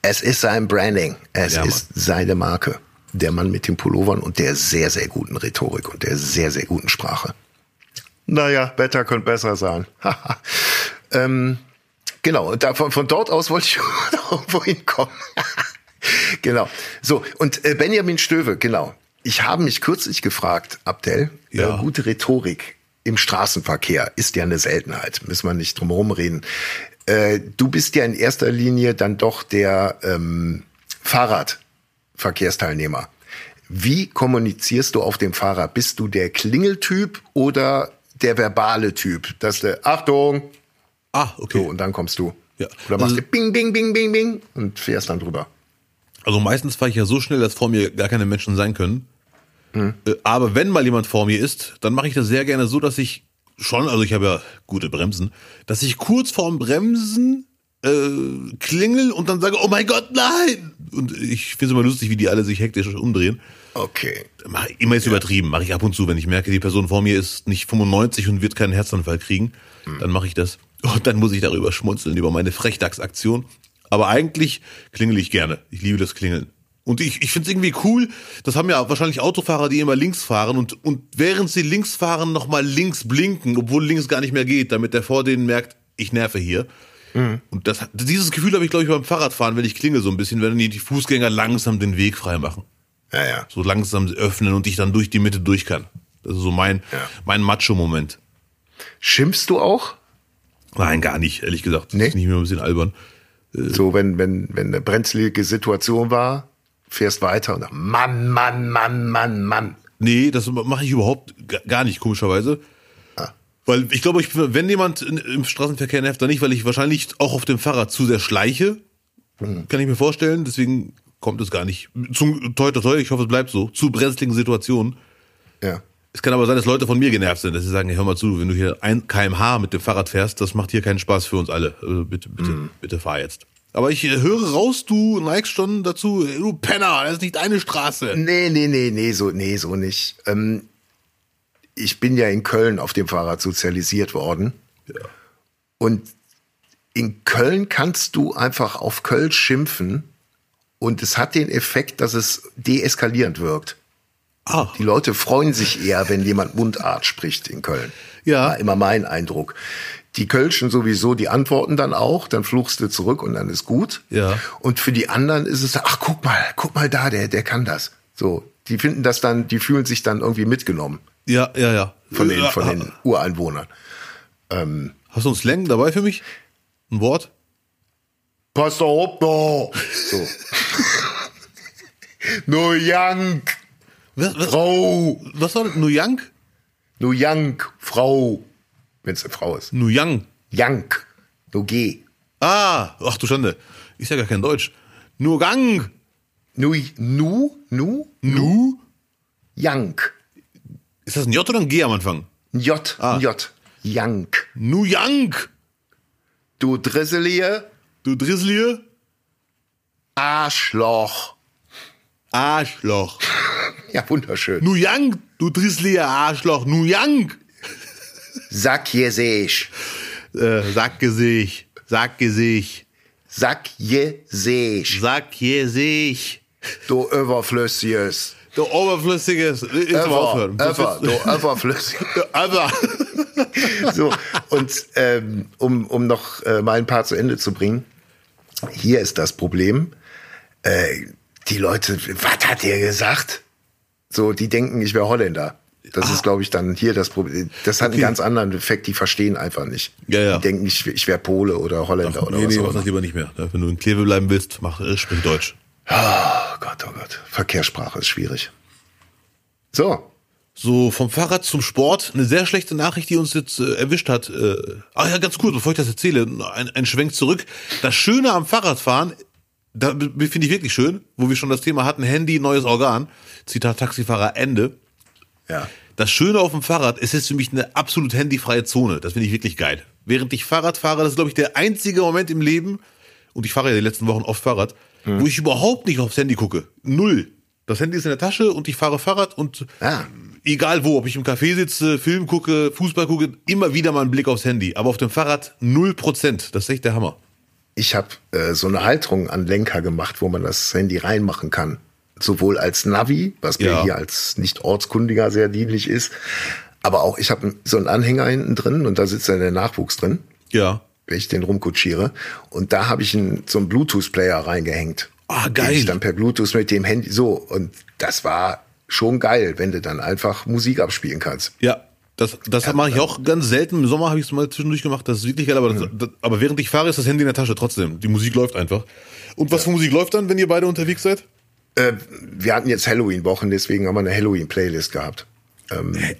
es ist sein Branding. Es Ja, ist seine Marke. Der Mann mit den Pullovern und der sehr, sehr guten Rhetorik und der sehr, sehr guten Sprache. Naja, Wetter könnte besser sein. ähm, genau, und da, von, von dort aus wollte ich irgendwo hinkommen. genau. So, und äh, Benjamin Stöve, genau. Ich habe mich kürzlich gefragt, Abdel, Ja. äh, gute Rhetorik im Straßenverkehr ist ja eine Seltenheit, müssen wir nicht drum herum reden. Äh, du bist ja in erster Linie dann doch der ähm, Fahrradverkehrsteilnehmer. Wie kommunizierst du auf dem Fahrrad? Bist du der Klingeltyp oder der verbale Typ? Dass du, Achtung, Ah, so, okay. und dann kommst du. Ja. Oder machst Also- du Bing, Bing, Bing, Bing, Bing und fährst dann drüber. Also meistens fahre ich ja so schnell, dass vor mir gar keine Menschen sein können. Hm. Äh, Aber wenn mal jemand vor mir ist, dann mache ich das sehr gerne so, dass ich schon, also ich habe ja gute Bremsen, dass ich kurz vorm Bremsen äh, klingel und dann sage, oh mein Gott, nein! Und ich finde es immer lustig, wie die alle sich hektisch umdrehen. Okay. Mach, immer ist übertrieben, mache ich ab und zu, wenn ich merke, die Person vor mir ist nicht 95 und wird keinen Herzanfall kriegen, dann mache ich das. Und dann muss ich darüber schmunzeln, über meine Frechdachsaktion. Aber eigentlich klingel ich gerne. Ich liebe das Klingeln. Und ich, ich finde es irgendwie cool, das haben ja wahrscheinlich Autofahrer, die immer links fahren und, und während sie links fahren, nochmal links blinken, obwohl links gar nicht mehr geht, damit der vor denen merkt, ich nerve hier. Und das, dieses Gefühl habe ich, glaube ich, beim Fahrradfahren, wenn ich klingel so ein bisschen, wenn die, die Fußgänger langsam den Weg frei machen Ja, ja. so langsam öffnen und ich dann durch die Mitte durch kann. Das ist so mein, Ja. mein Macho-Moment. Schimpfst du auch? Nein, gar nicht, ehrlich gesagt. Das Nee? ist nicht mehr ein bisschen albern. So, wenn, wenn, wenn eine brenzlige Situation war, fährst weiter und dann, Mann, Mann, Mann, Mann, Mann. Nee, das mache ich überhaupt ga- gar nicht, komischerweise. Weil ich glaube, ich, wenn jemand im Straßenverkehr nervt, dann nicht, weil ich wahrscheinlich auch auf dem Fahrrad zu sehr schleiche. Mhm. Kann ich mir vorstellen. Deswegen kommt es gar nicht. Zum toi, toi, toi, ich hoffe, es bleibt so. Zu brenzligen Situationen. Ja. Es kann aber sein, dass Leute von mir genervt sind, dass sie sagen, hör mal zu, wenn du hier ein kmh mit dem Fahrrad fährst, das macht hier keinen Spaß für uns alle. Also bitte, bitte, bitte fahr jetzt. Aber ich äh, höre raus, du neigst schon dazu, du Penner, das ist nicht deine Straße. Nee, nee, nee, nee, so, nee, so nicht. Ähm, ich bin ja in Köln auf dem Fahrrad sozialisiert worden. Und in Köln kannst du einfach auf Köln schimpfen und es hat den Effekt, dass es deeskalierend wirkt. Ah, Die Leute freuen sich eher, wenn jemand Mundart spricht in Köln. Ja. War immer mein Eindruck. Die Kölschen sowieso, die antworten dann auch, dann fluchst du zurück und dann ist gut. Ja. Und für die anderen ist es, ach guck mal, guck mal da, der, der kann das. So, die finden das dann, die fühlen sich dann irgendwie mitgenommen Ja, ja, ja. von den, von den Ureinwohnern. Hast du einen Slang dabei für mich? Ein Wort? Auf, doch. So. no Jank, Was, was, Frau. was das? Nuyang? No Jank, Frau. Wenn es eine Frau ist. Nuyang. No G. Ah, ach du Schande. Ist ja gar kein Deutsch. Nugang. Nu, nu, nu, Nu? Jank. Ist das ein J oder ein G am Anfang? Ein J, Ah. ein J. Jank. Nuyang. Du Drisselier, Du Drizzlier. Arschloch. Arschloch. Ja, wunderschön. Nuyang. Du Drizzlier, Arschloch. Nuyang. Sackgesicht. Äh, Sackgesicht. Sackgesicht. Sackgesicht. Sackgesicht. Du Überflüssiges. Du oberflüssiges. Jetzt mal Ever, aufhören. ever, du Überflüssiges. Aber. So, und ähm, um, um noch äh, mal ein paar zu Ende zu bringen, hier ist das Problem. Äh, die Leute, was hat der gesagt? So, die denken, ich wäre Holländer. Das ist, glaube ich, dann hier das Problem. Das hat Okay. einen ganz anderen Effekt, die verstehen einfach nicht. Ja, ja. Die denken, ich, ich wäre Pole oder Holländer oder nee, was nee, auch mach das lieber nicht mehr. Wenn du in Kleve bleiben willst, mach, äh, sprich Deutsch. Oh Gott, oh Gott. Verkehrssprache ist schwierig. So, So, vom Fahrrad zum Sport. Eine sehr schlechte Nachricht, die uns jetzt äh, erwischt hat. Äh, ah ja, ganz kurz, bevor ich das erzähle, ein, ein Schwenk zurück. Das Schöne am Fahrradfahren, da finde ich wirklich schön, wo wir schon das Thema hatten, Handy, neues Organ. Zitat Taxifahrer, Ende. ja. Das Schöne auf dem Fahrrad, es ist für mich eine absolut handyfreie Zone. Das finde ich wirklich geil. Während ich Fahrrad fahre, das ist, glaube ich, der einzige Moment im Leben, und ich fahre ja die letzten Wochen oft Fahrrad, wo ich überhaupt nicht aufs Handy gucke. Null. Das Handy ist in der Tasche und ich fahre Fahrrad und Ja. egal wo, ob ich im Café sitze, Film gucke, Fußball gucke, immer wieder mal einen Blick aufs Handy. Aber auf dem Fahrrad null Prozent. Das ist echt der Hammer. Ich habe äh, so eine Halterung an Lenker gemacht, wo man das Handy reinmachen kann. Sowohl als Navi, was mir Ja. hier als nicht ortskundiger sehr dienlich ist, aber auch ich habe so einen Anhänger hinten drin und da sitzt dann der Nachwuchs drin, Ja. Wenn ich den rumkutschiere. Und da habe ich einen, so einen Bluetooth-Player reingehängt. Ah, Den geil. Ich dann per Bluetooth mit dem Handy so und das war schon geil, wenn du dann einfach Musik abspielen kannst. Ja, das, das mache ich auch ganz selten. Im Sommer habe ich es mal zwischendurch gemacht. Das ist wirklich geil. Aber, das, das, aber während ich fahre, ist das Handy in der Tasche trotzdem. Die Musik läuft einfach. Und was für Musik läuft dann, wenn ihr beide unterwegs seid? Äh, wir hatten jetzt Halloween-Wochen, deswegen haben wir eine Halloween-Playlist gehabt.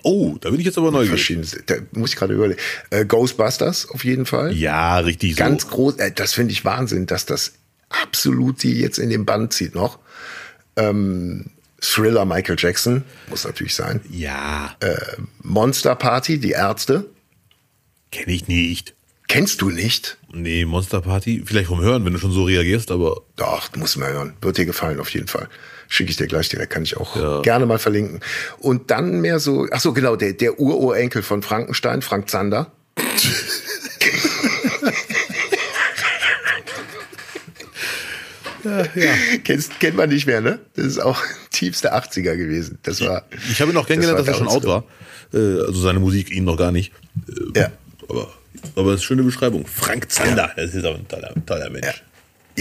Oh, da bin ich jetzt aber neugierig. Da muss ich gerade überlegen. Äh, Ghostbusters auf jeden Fall. Ja, richtig Ganz so. groß. Äh, das finde ich Wahnsinn, dass das absolut die jetzt in den Band zieht noch. Ähm, Thriller Michael Jackson muss natürlich sein. Ja, Monster Party, die Ärzte. kenne ich nicht. Kennst du nicht? Nee, Monster Party. Vielleicht vom Hören, wenn du schon so reagierst, aber Doch, muss mal hören. Wird dir gefallen auf jeden Fall. Schicke ich dir gleich direkt, kann ich auch Ja. gerne mal verlinken. Und dann mehr so, ach so genau, der, der Ururenkel von Frankenstein, Frank Zander. Kennst, kennt man nicht mehr, ne? Das ist auch tiefste 80er gewesen. Das war. ich habe ihn auch kennengelernt, war dass er schon out war. Äh, also seine Musik, ihn noch gar nicht. Äh, Ja. Aber, aber das ist eine schöne Beschreibung. Frank Zander, das ist aber ein toller, toller Mensch.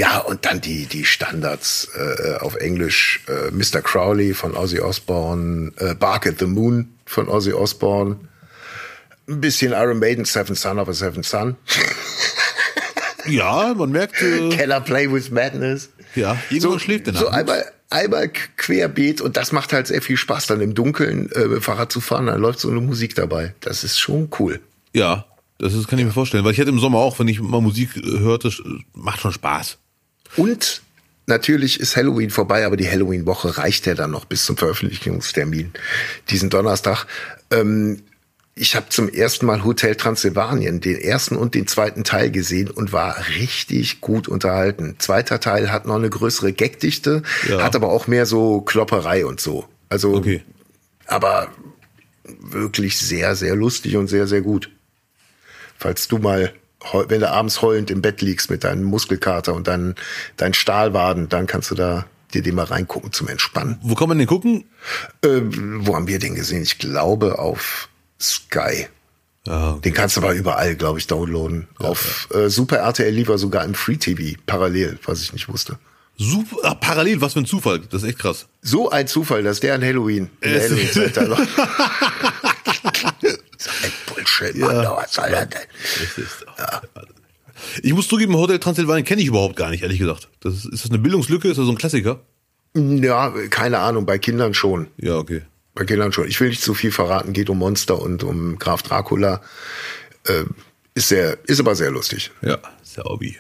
Ja, und dann die, die Standards äh, auf Englisch. Äh, Mr. Crowley von Ozzy Osbourne, äh, Bark at the Moon von Ozzy Osbourne. Ein bisschen Iron Maiden, Seven Son of a Seven Son. Ja, man merkt, äh, Can I play with madness? ja, irgendwo schläft der So Nachwuchs. einmal, einmal querbeet und das macht halt sehr viel Spaß, dann im Dunkeln äh, Fahrrad zu fahren, dann läuft so eine Musik dabei. Das ist schon cool. Ja, das ist, kann ich mir vorstellen. Weil ich hätte im Sommer auch, wenn ich mal Musik äh, hörte, macht schon Spaß. Und natürlich ist Halloween vorbei, aber die Halloween-Woche reicht ja dann noch bis zum Veröffentlichungstermin, diesen Donnerstag. Ähm, ich habe zum ersten Mal Hotel Transsilvanien, den ersten und den zweiten Teil gesehen und war richtig gut unterhalten. Zweiter Teil hat noch eine größere Gagdichte, Ja. hat aber auch mehr so Klopperei und so. Also, Okay. aber wirklich sehr, sehr lustig und sehr, sehr gut. Falls du mal, wenn du abends heulend im Bett liegst mit deinem Muskelkater und deinen, deinen Stahlwaden, dann kannst du da dir den mal reingucken zum Entspannen. Wo kann man den gucken? Äh, wo haben wir den gesehen? Ich glaube auf Sky. Ja, Den kannst du aber überall, glaube ich, downloaden. auf Äh, Super RTL lieber sogar im Free TV parallel, was ich nicht wusste. Super, ah, parallel, was für ein Zufall. Das ist echt krass. So ein Zufall, dass der an Halloween, in der Halloween-Zeit da noch. ein Bullshit, Mann, was soll das denn? Ich muss zugeben, Hotel Transylvanien kenne ich überhaupt gar nicht, ehrlich gesagt. Das ist, ist das eine Bildungslücke? Ist das so ein Klassiker? Ja, keine Ahnung, bei Kindern schon. Ja, okay. Bei Kindern schon. Ich will nicht zu viel verraten, geht um Monster und um Graf Dracula. Äh, ist sehr, ist aber sehr lustig. Ja, ist ja Hobby.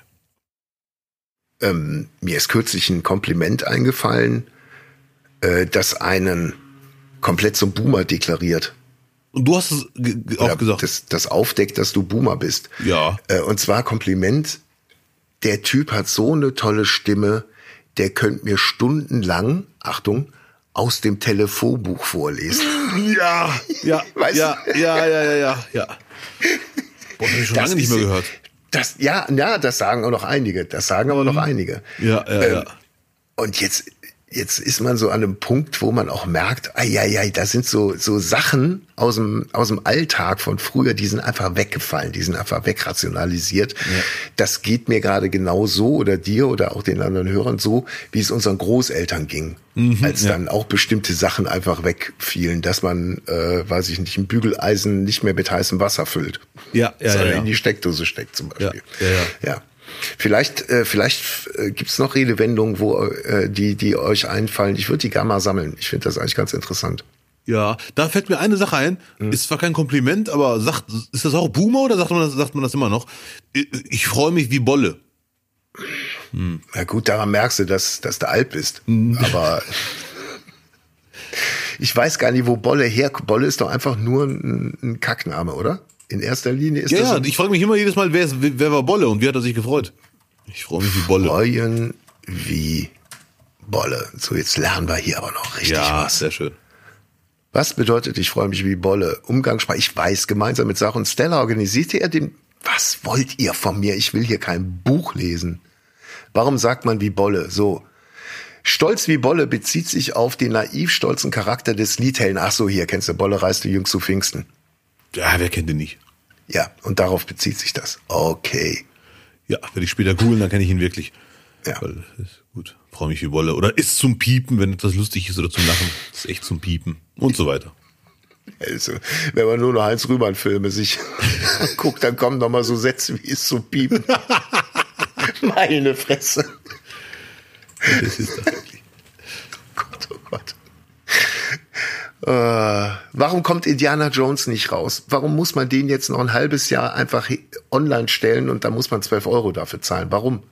Ähm, mir ist kürzlich ein Kompliment eingefallen, äh, das einen komplett zum Boomer deklariert. Und du hast es auch Oder gesagt. Das, das aufdeckt, dass du Boomer bist. Ja. Äh, und zwar Kompliment. Der Typ hat so eine tolle Stimme, der könnte mir stundenlang, Achtung, aus dem Telefonbuch vorlesen. Ja, ja, Weißt ja, du? ja, ja, ja, ja, ja. Boah, das hab ich schon lange nicht mehr gehört. Das, ja, ja, das sagen auch noch einige. Das sagen aber noch einige. Ja, ja, Ähm, ja. Und jetzt, jetzt ist man so an einem Punkt, wo man auch merkt, ai, ai, ai, da sind so, so Sachen aus dem, aus dem Alltag von früher, die sind einfach weggefallen, die sind einfach wegrationalisiert. Das geht mir gerade genau so oder dir oder auch den anderen Hörern so, wie es unseren Großeltern ging, als dann auch bestimmte Sachen einfach wegfielen, dass man, äh, weiß ich nicht, ein Bügeleisen nicht mehr mit heißem Wasser füllt. Ja, ja, sondern ja, ja. in die Steckdose steckt zum Beispiel. Ja, ja, ja. ja. Vielleicht, äh, vielleicht äh, gibt's noch Redewendungen, wo äh, die, die euch einfallen. Ich würde die mal sammeln. Ich finde das eigentlich ganz interessant. Ja, da fällt mir eine Sache ein. Hm. Ist zwar kein Kompliment, aber sagt, ist das auch Boomer oder sagt man das, sagt man das immer noch? Ich, ich freue mich wie Bolle. Na gut, daran merkst du, dass, dass du alt bist. Aber ich weiß gar nicht, wo Bolle her. Bolle ist doch einfach nur ein, ein Kackname, oder? In erster Linie ist Ja, das ja, ich frage mich immer jedes Mal, wer, ist, wer war Bolle und wie hat er sich gefreut? Ich freue mich wie Bolle. Freuen wie Bolle. So, jetzt lernen wir hier aber noch richtig Ja, was. sehr schön. Was bedeutet, ich freue mich wie Bolle? Umgangssprache. Ich weiß, gemeinsam mit Sarah und Stella organisierte er den. Was wollt ihr von mir? Ich will hier kein Buch lesen. Warum sagt man wie Bolle? So. Stolz wie Bolle bezieht sich auf den naiv stolzen Charakter des Liedhelden. Ach so, hier kennst du Bolle reiste jüngst zu Pfingsten. Ja, wer kennt den nicht? Ja, und darauf bezieht sich das. Okay. Ja, werde ich später googeln, dann kenne ich ihn wirklich. Ja. Weil, ist gut. Freue mich wie Bolle. Oder ist zum Piepen, wenn etwas lustig ist oder zum Lachen. Ist echt zum Piepen. Und so weiter. Also, wenn man nur noch Heinz Rühmann Filme sich guckt, dann kommen noch mal so Sätze wie ist zu piepen. Meine Fresse. Das ist das wirklich. Gott, oh Gott. Äh, warum kommt Indiana Jones nicht raus? Warum muss man den jetzt noch ein halbes Jahr einfach online stellen und da muss man 12 Euro dafür zahlen? Warum?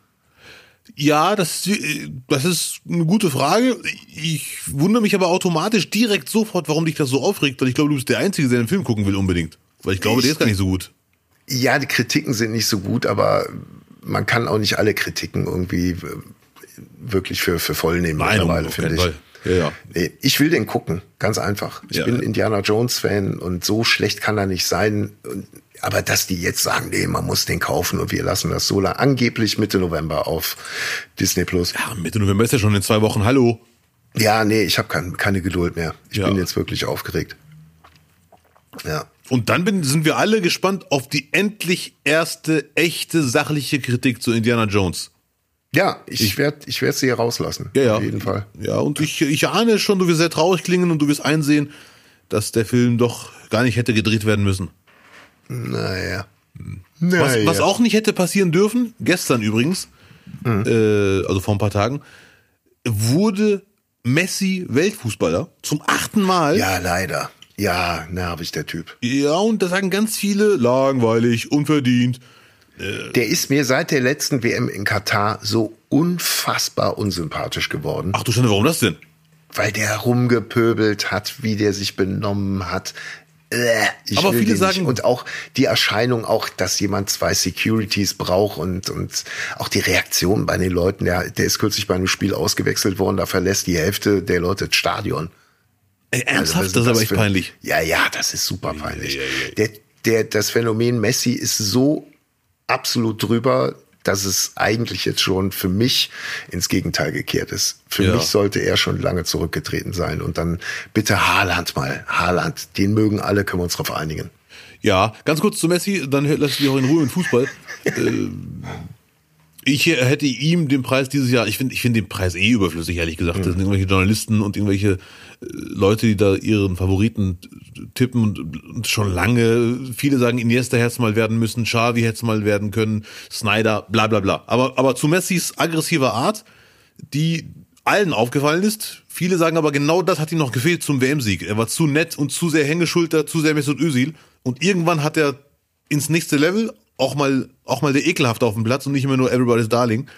Ja, das, äh, das ist eine gute Frage. Ich wundere mich aber automatisch direkt sofort, warum dich das so aufregt, weil ich glaube, du bist der Einzige, der den Film gucken will unbedingt. Weil ich glaube, der ist gar nicht so gut. Ja, die Kritiken sind nicht so gut, aber man kann auch nicht alle Kritiken irgendwie äh, wirklich für, für voll nehmen mittlerweile, auf finde ich. Fall. Ja, ja. Nee, ich will den gucken, ganz einfach. Ich Ja. bin Indiana Jones Fan und so schlecht kann er nicht sein. Aber dass die jetzt sagen, nee, man muss den kaufen und wir lassen das so lang, angeblich Mitte November auf Disney Plus. Ja, Mitte November ist ja schon in zwei Wochen. Hallo. Ja, nee, ich habe kein, keine Geduld mehr. Ich bin jetzt wirklich aufgeregt. Ja. Und dann bin, sind wir alle gespannt auf die endlich erste echte sachliche Kritik zu Indiana Jones. Ja, ich werde ich werd sie hier rauslassen. Ja, ja. Auf jeden Fall. Ja, und ich, ich ahne schon, du wirst sehr traurig klingen und du wirst einsehen, dass der Film doch gar nicht hätte gedreht werden müssen. Naja. Was, Naja. was auch nicht hätte passieren dürfen, gestern übrigens, äh, also vor ein paar Tagen, wurde Messi Weltfußballer zum achten Mal. Ja, leider. Ja, nervig der Typ. Ja, und da sagen ganz viele, langweilig, unverdient. Der ist mir seit der letzten WM in Katar so unfassbar unsympathisch geworden. Ach du Schande, warum das denn? weil der rumgepöbelt hat, wie der sich benommen hat. Äh, ich Aber viele sagen- und auch die Erscheinung, auch dass jemand zwei Securities braucht und und auch die Reaktion bei den Leuten. Der, der ist kürzlich bei einem Spiel ausgewechselt worden, da verlässt die Hälfte der Leute das Stadion. Ey, Also, ernsthaft, was das ist aber echt für- peinlich. Ja, ja, das ist super peinlich. ja, ja. Der, der, das Phänomen Messi ist so absolut drüber, dass es eigentlich jetzt schon für mich ins Gegenteil gekehrt ist. Für Ja. mich sollte er schon lange zurückgetreten sein. Und dann bitte Haaland mal. Haaland, den mögen alle, können wir uns darauf einigen. Ja, ganz kurz zu Messi, dann lass ich dich auch in Ruhe mit Fußball. äh, Ich hätte ihm den Preis dieses Jahr, ich finde ich finde den Preis eh überflüssig, ehrlich gesagt. Das sind irgendwelche Journalisten und irgendwelche äh, Leute, die da ihren Favoriten tippen und, und schon lange, viele sagen, Iniesta hätte es mal werden müssen, Xavi hätte es mal werden können, Snyder, bla bla bla. Aber, aber zu Messis aggressiver Art, die allen aufgefallen ist, viele sagen aber genau das hat ihm noch gefehlt zum WM-Sieg. Er war zu nett und zu sehr Hängeschulter, zu sehr Mesut Özil und irgendwann hat er ins nächste Level auch mal, auch mal der Ekelhafte auf dem Platz und nicht immer nur Everybody's Darling.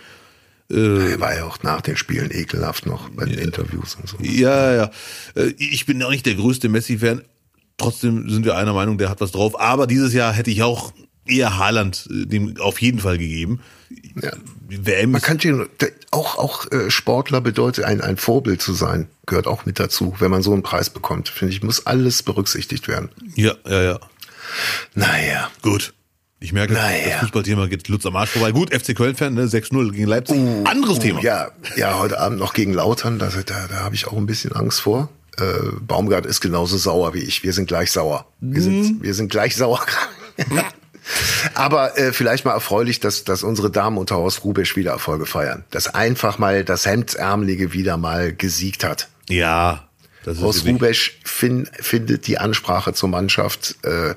er war ja auch nach den Spielen ekelhaft noch bei den Interviews und so. Ja, ja. Äh, Ich bin auch nicht der größte Messi-Fan. Trotzdem sind wir einer Meinung, der hat was drauf. Aber dieses Jahr hätte ich auch eher Haaland äh, dem auf jeden Fall gegeben. Ja. WM Man kann den, auch, auch äh, Sportler bedeutet, ein, ein Vorbild zu sein, gehört auch mit dazu, wenn man so einen Preis bekommt. Finde ich, muss alles berücksichtigt werden. ja, ja, ja. Naja. Gut. Ich merke, Naja. das Fußballthema geht Lutz am Arsch vorbei. Gut, FC Köln-Fan, ne? 6-0 gegen Leipzig. Anderes Thema. Ja, ja, heute Abend noch gegen Lautern, da, da, da habe ich auch ein bisschen Angst vor. Äh, Baumgart ist genauso sauer wie ich. Wir sind gleich sauer. Wir, sind, wir sind gleich sauer. Aber äh, vielleicht mal erfreulich, dass, dass unsere Damen unter Horst Rubisch wieder Erfolge feiern. Dass einfach mal das Hemdsärmelige wieder mal gesiegt hat. Ja. Das ist Horst Rubesch fin, findet die Ansprache zur Mannschaft. Äh,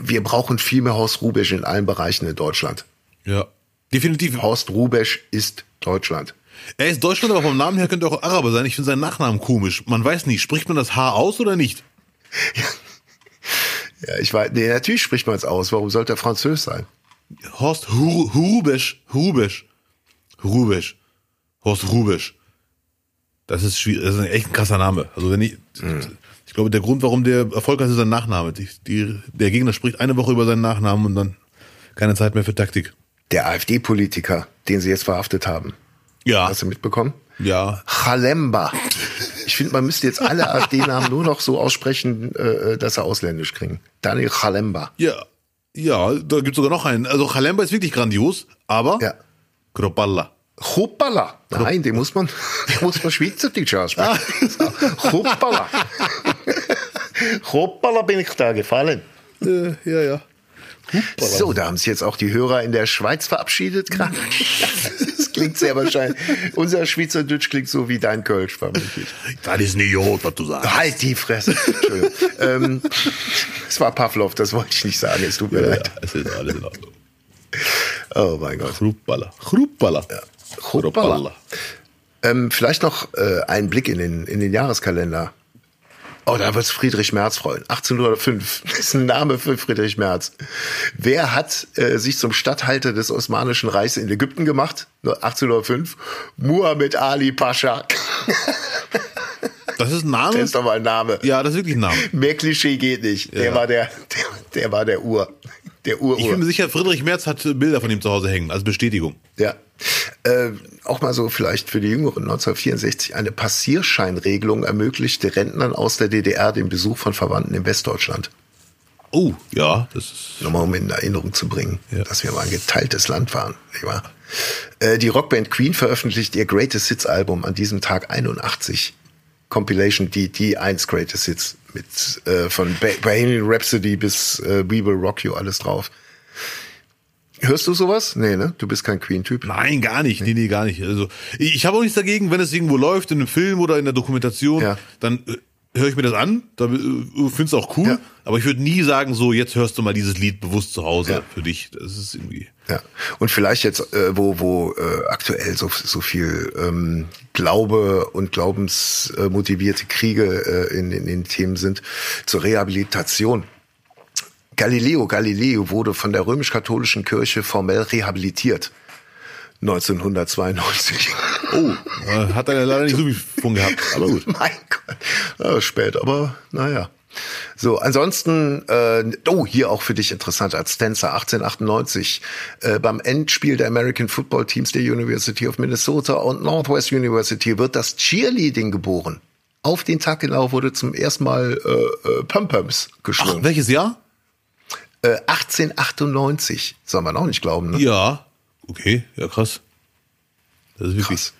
wir brauchen viel mehr Horst Rubesch in allen Bereichen in Deutschland. Ja. Definitiv. Horst Rubesch ist Deutschland. Er ist Deutschland, aber vom Namen her könnte er auch Araber sein. Ich finde seinen Nachnamen komisch. Man weiß nicht, spricht man das H aus oder nicht? Ja, ich weiß, nee, natürlich spricht man es aus. Warum sollte er Französ sein? Horst Hu- Hurubesch, Hurubesch, Hurubesch, Horst Rubesch. Das ist schwierig, das ist ein echt ein krasser Name. Also wenn ich, ich glaube, der Grund, warum der erfolgreich ist, ist sein Nachname. Die, die, der Gegner spricht eine Woche über seinen Nachnamen und dann keine Zeit mehr für Taktik. Der AfD-Politiker, den sie jetzt verhaftet haben. Ja, Hast du mitbekommen? ja. Chalemba. Ich finde, man müsste jetzt alle AfD-Namen nur noch so aussprechen, äh, dass sie ausländisch kriegen. Daniel Chalemba. Ja, ja, da gibt's sogar noch einen. Also Chalemba ist wirklich grandios, aber Ja. Kropalla. Hoppala. Nein, den muss man, den muss man Schweizerdeutsch aussprechen. Hoppala. Hoppala bin ich da gefallen. Äh, ja, ja. So, da haben sich jetzt auch die Hörer in der Schweiz verabschiedet gerade. Das klingt sehr wahrscheinlich. Unser Schweizerdeutsch klingt so wie dein Kölsch vermutlich. Das ist nicht Jod, was du sagst. Halt die Fresse. Entschuldigung. ähm, es war Pavlov, das wollte ich nicht sagen. Es tut mir Ja, leid. es ist alles in Ordnung. Oh mein Gott. Chruppala. Chruppala. Hoppala. Ähm, vielleicht noch äh, ein Blick in den, in den Jahreskalender. Oh, da wird's Friedrich Merz freuen. 1805 das ist ein Name für Friedrich Merz. Wer hat äh, sich zum Statthalter des Osmanischen Reichs in Ägypten gemacht? 1805? Muhammad Ali Pascha. Das ist ein Name? Das ist doch mal ein Name. ja, das ist wirklich ein Name. Mehr Klischee geht nicht. Der Ja. war der, der, der war der Ur. Der Ich bin mir sicher, Friedrich Merz hat Bilder von ihm zu Hause hängen, als Bestätigung. Ja. Äh, auch mal so vielleicht für die Jüngeren 1964 eine Passierscheinregelung ermöglichte Rentnern aus der DDR den Besuch von Verwandten in Westdeutschland. Oh, ja, das ist. Nochmal um in Erinnerung zu bringen, Ja. dass wir mal ein geteiltes Land waren. Nicht wahr? Äh, die Rockband Queen veröffentlicht ihr Greatest Hits Album an diesem Tag 81. Compilation, die, die 1 Greatest Hits mit äh, von Bohemian Rhapsody bis äh, We Will Rock You alles drauf. Hörst du sowas? Nee, ne? Du bist kein Queen-Typ. Nein, gar nicht. Nee, nee, gar nicht. Also, ich ich habe auch nichts dagegen, wenn es irgendwo läuft, in einem Film oder in der Dokumentation, Ja. dann äh, höre ich mir das an, da äh, finde es auch cool, Ja. aber ich würde nie sagen, so, jetzt hörst du mal dieses Lied bewusst zu Hause Ja. für dich. Das ist irgendwie. Ja. Und vielleicht jetzt, äh, wo, wo äh, aktuell so, so viel ähm, Glaube und glaubensmotivierte Kriege äh, in, in den Themen sind, zur Rehabilitation. Galileo Galileo wurde von der römisch-katholischen Kirche formell rehabilitiert. 1992. Oh, hat er leider nicht so viel von gehabt, aber gut. mein Gott. Ja, spät, aber naja. So, ansonsten, äh, oh, hier auch für dich interessant als Tänzer, 1898, äh, beim Endspiel der American Football Teams der University of Minnesota und Northwest University wird das Cheerleading geboren. Auf den Tag genau wurde zum ersten Mal äh, äh, Pom-Poms Ach, geschwungen. welches Jahr? Äh, 1898, soll man auch nicht glauben. Ne? Ja. Okay, ja, krass. Das ist wirklich. Krass.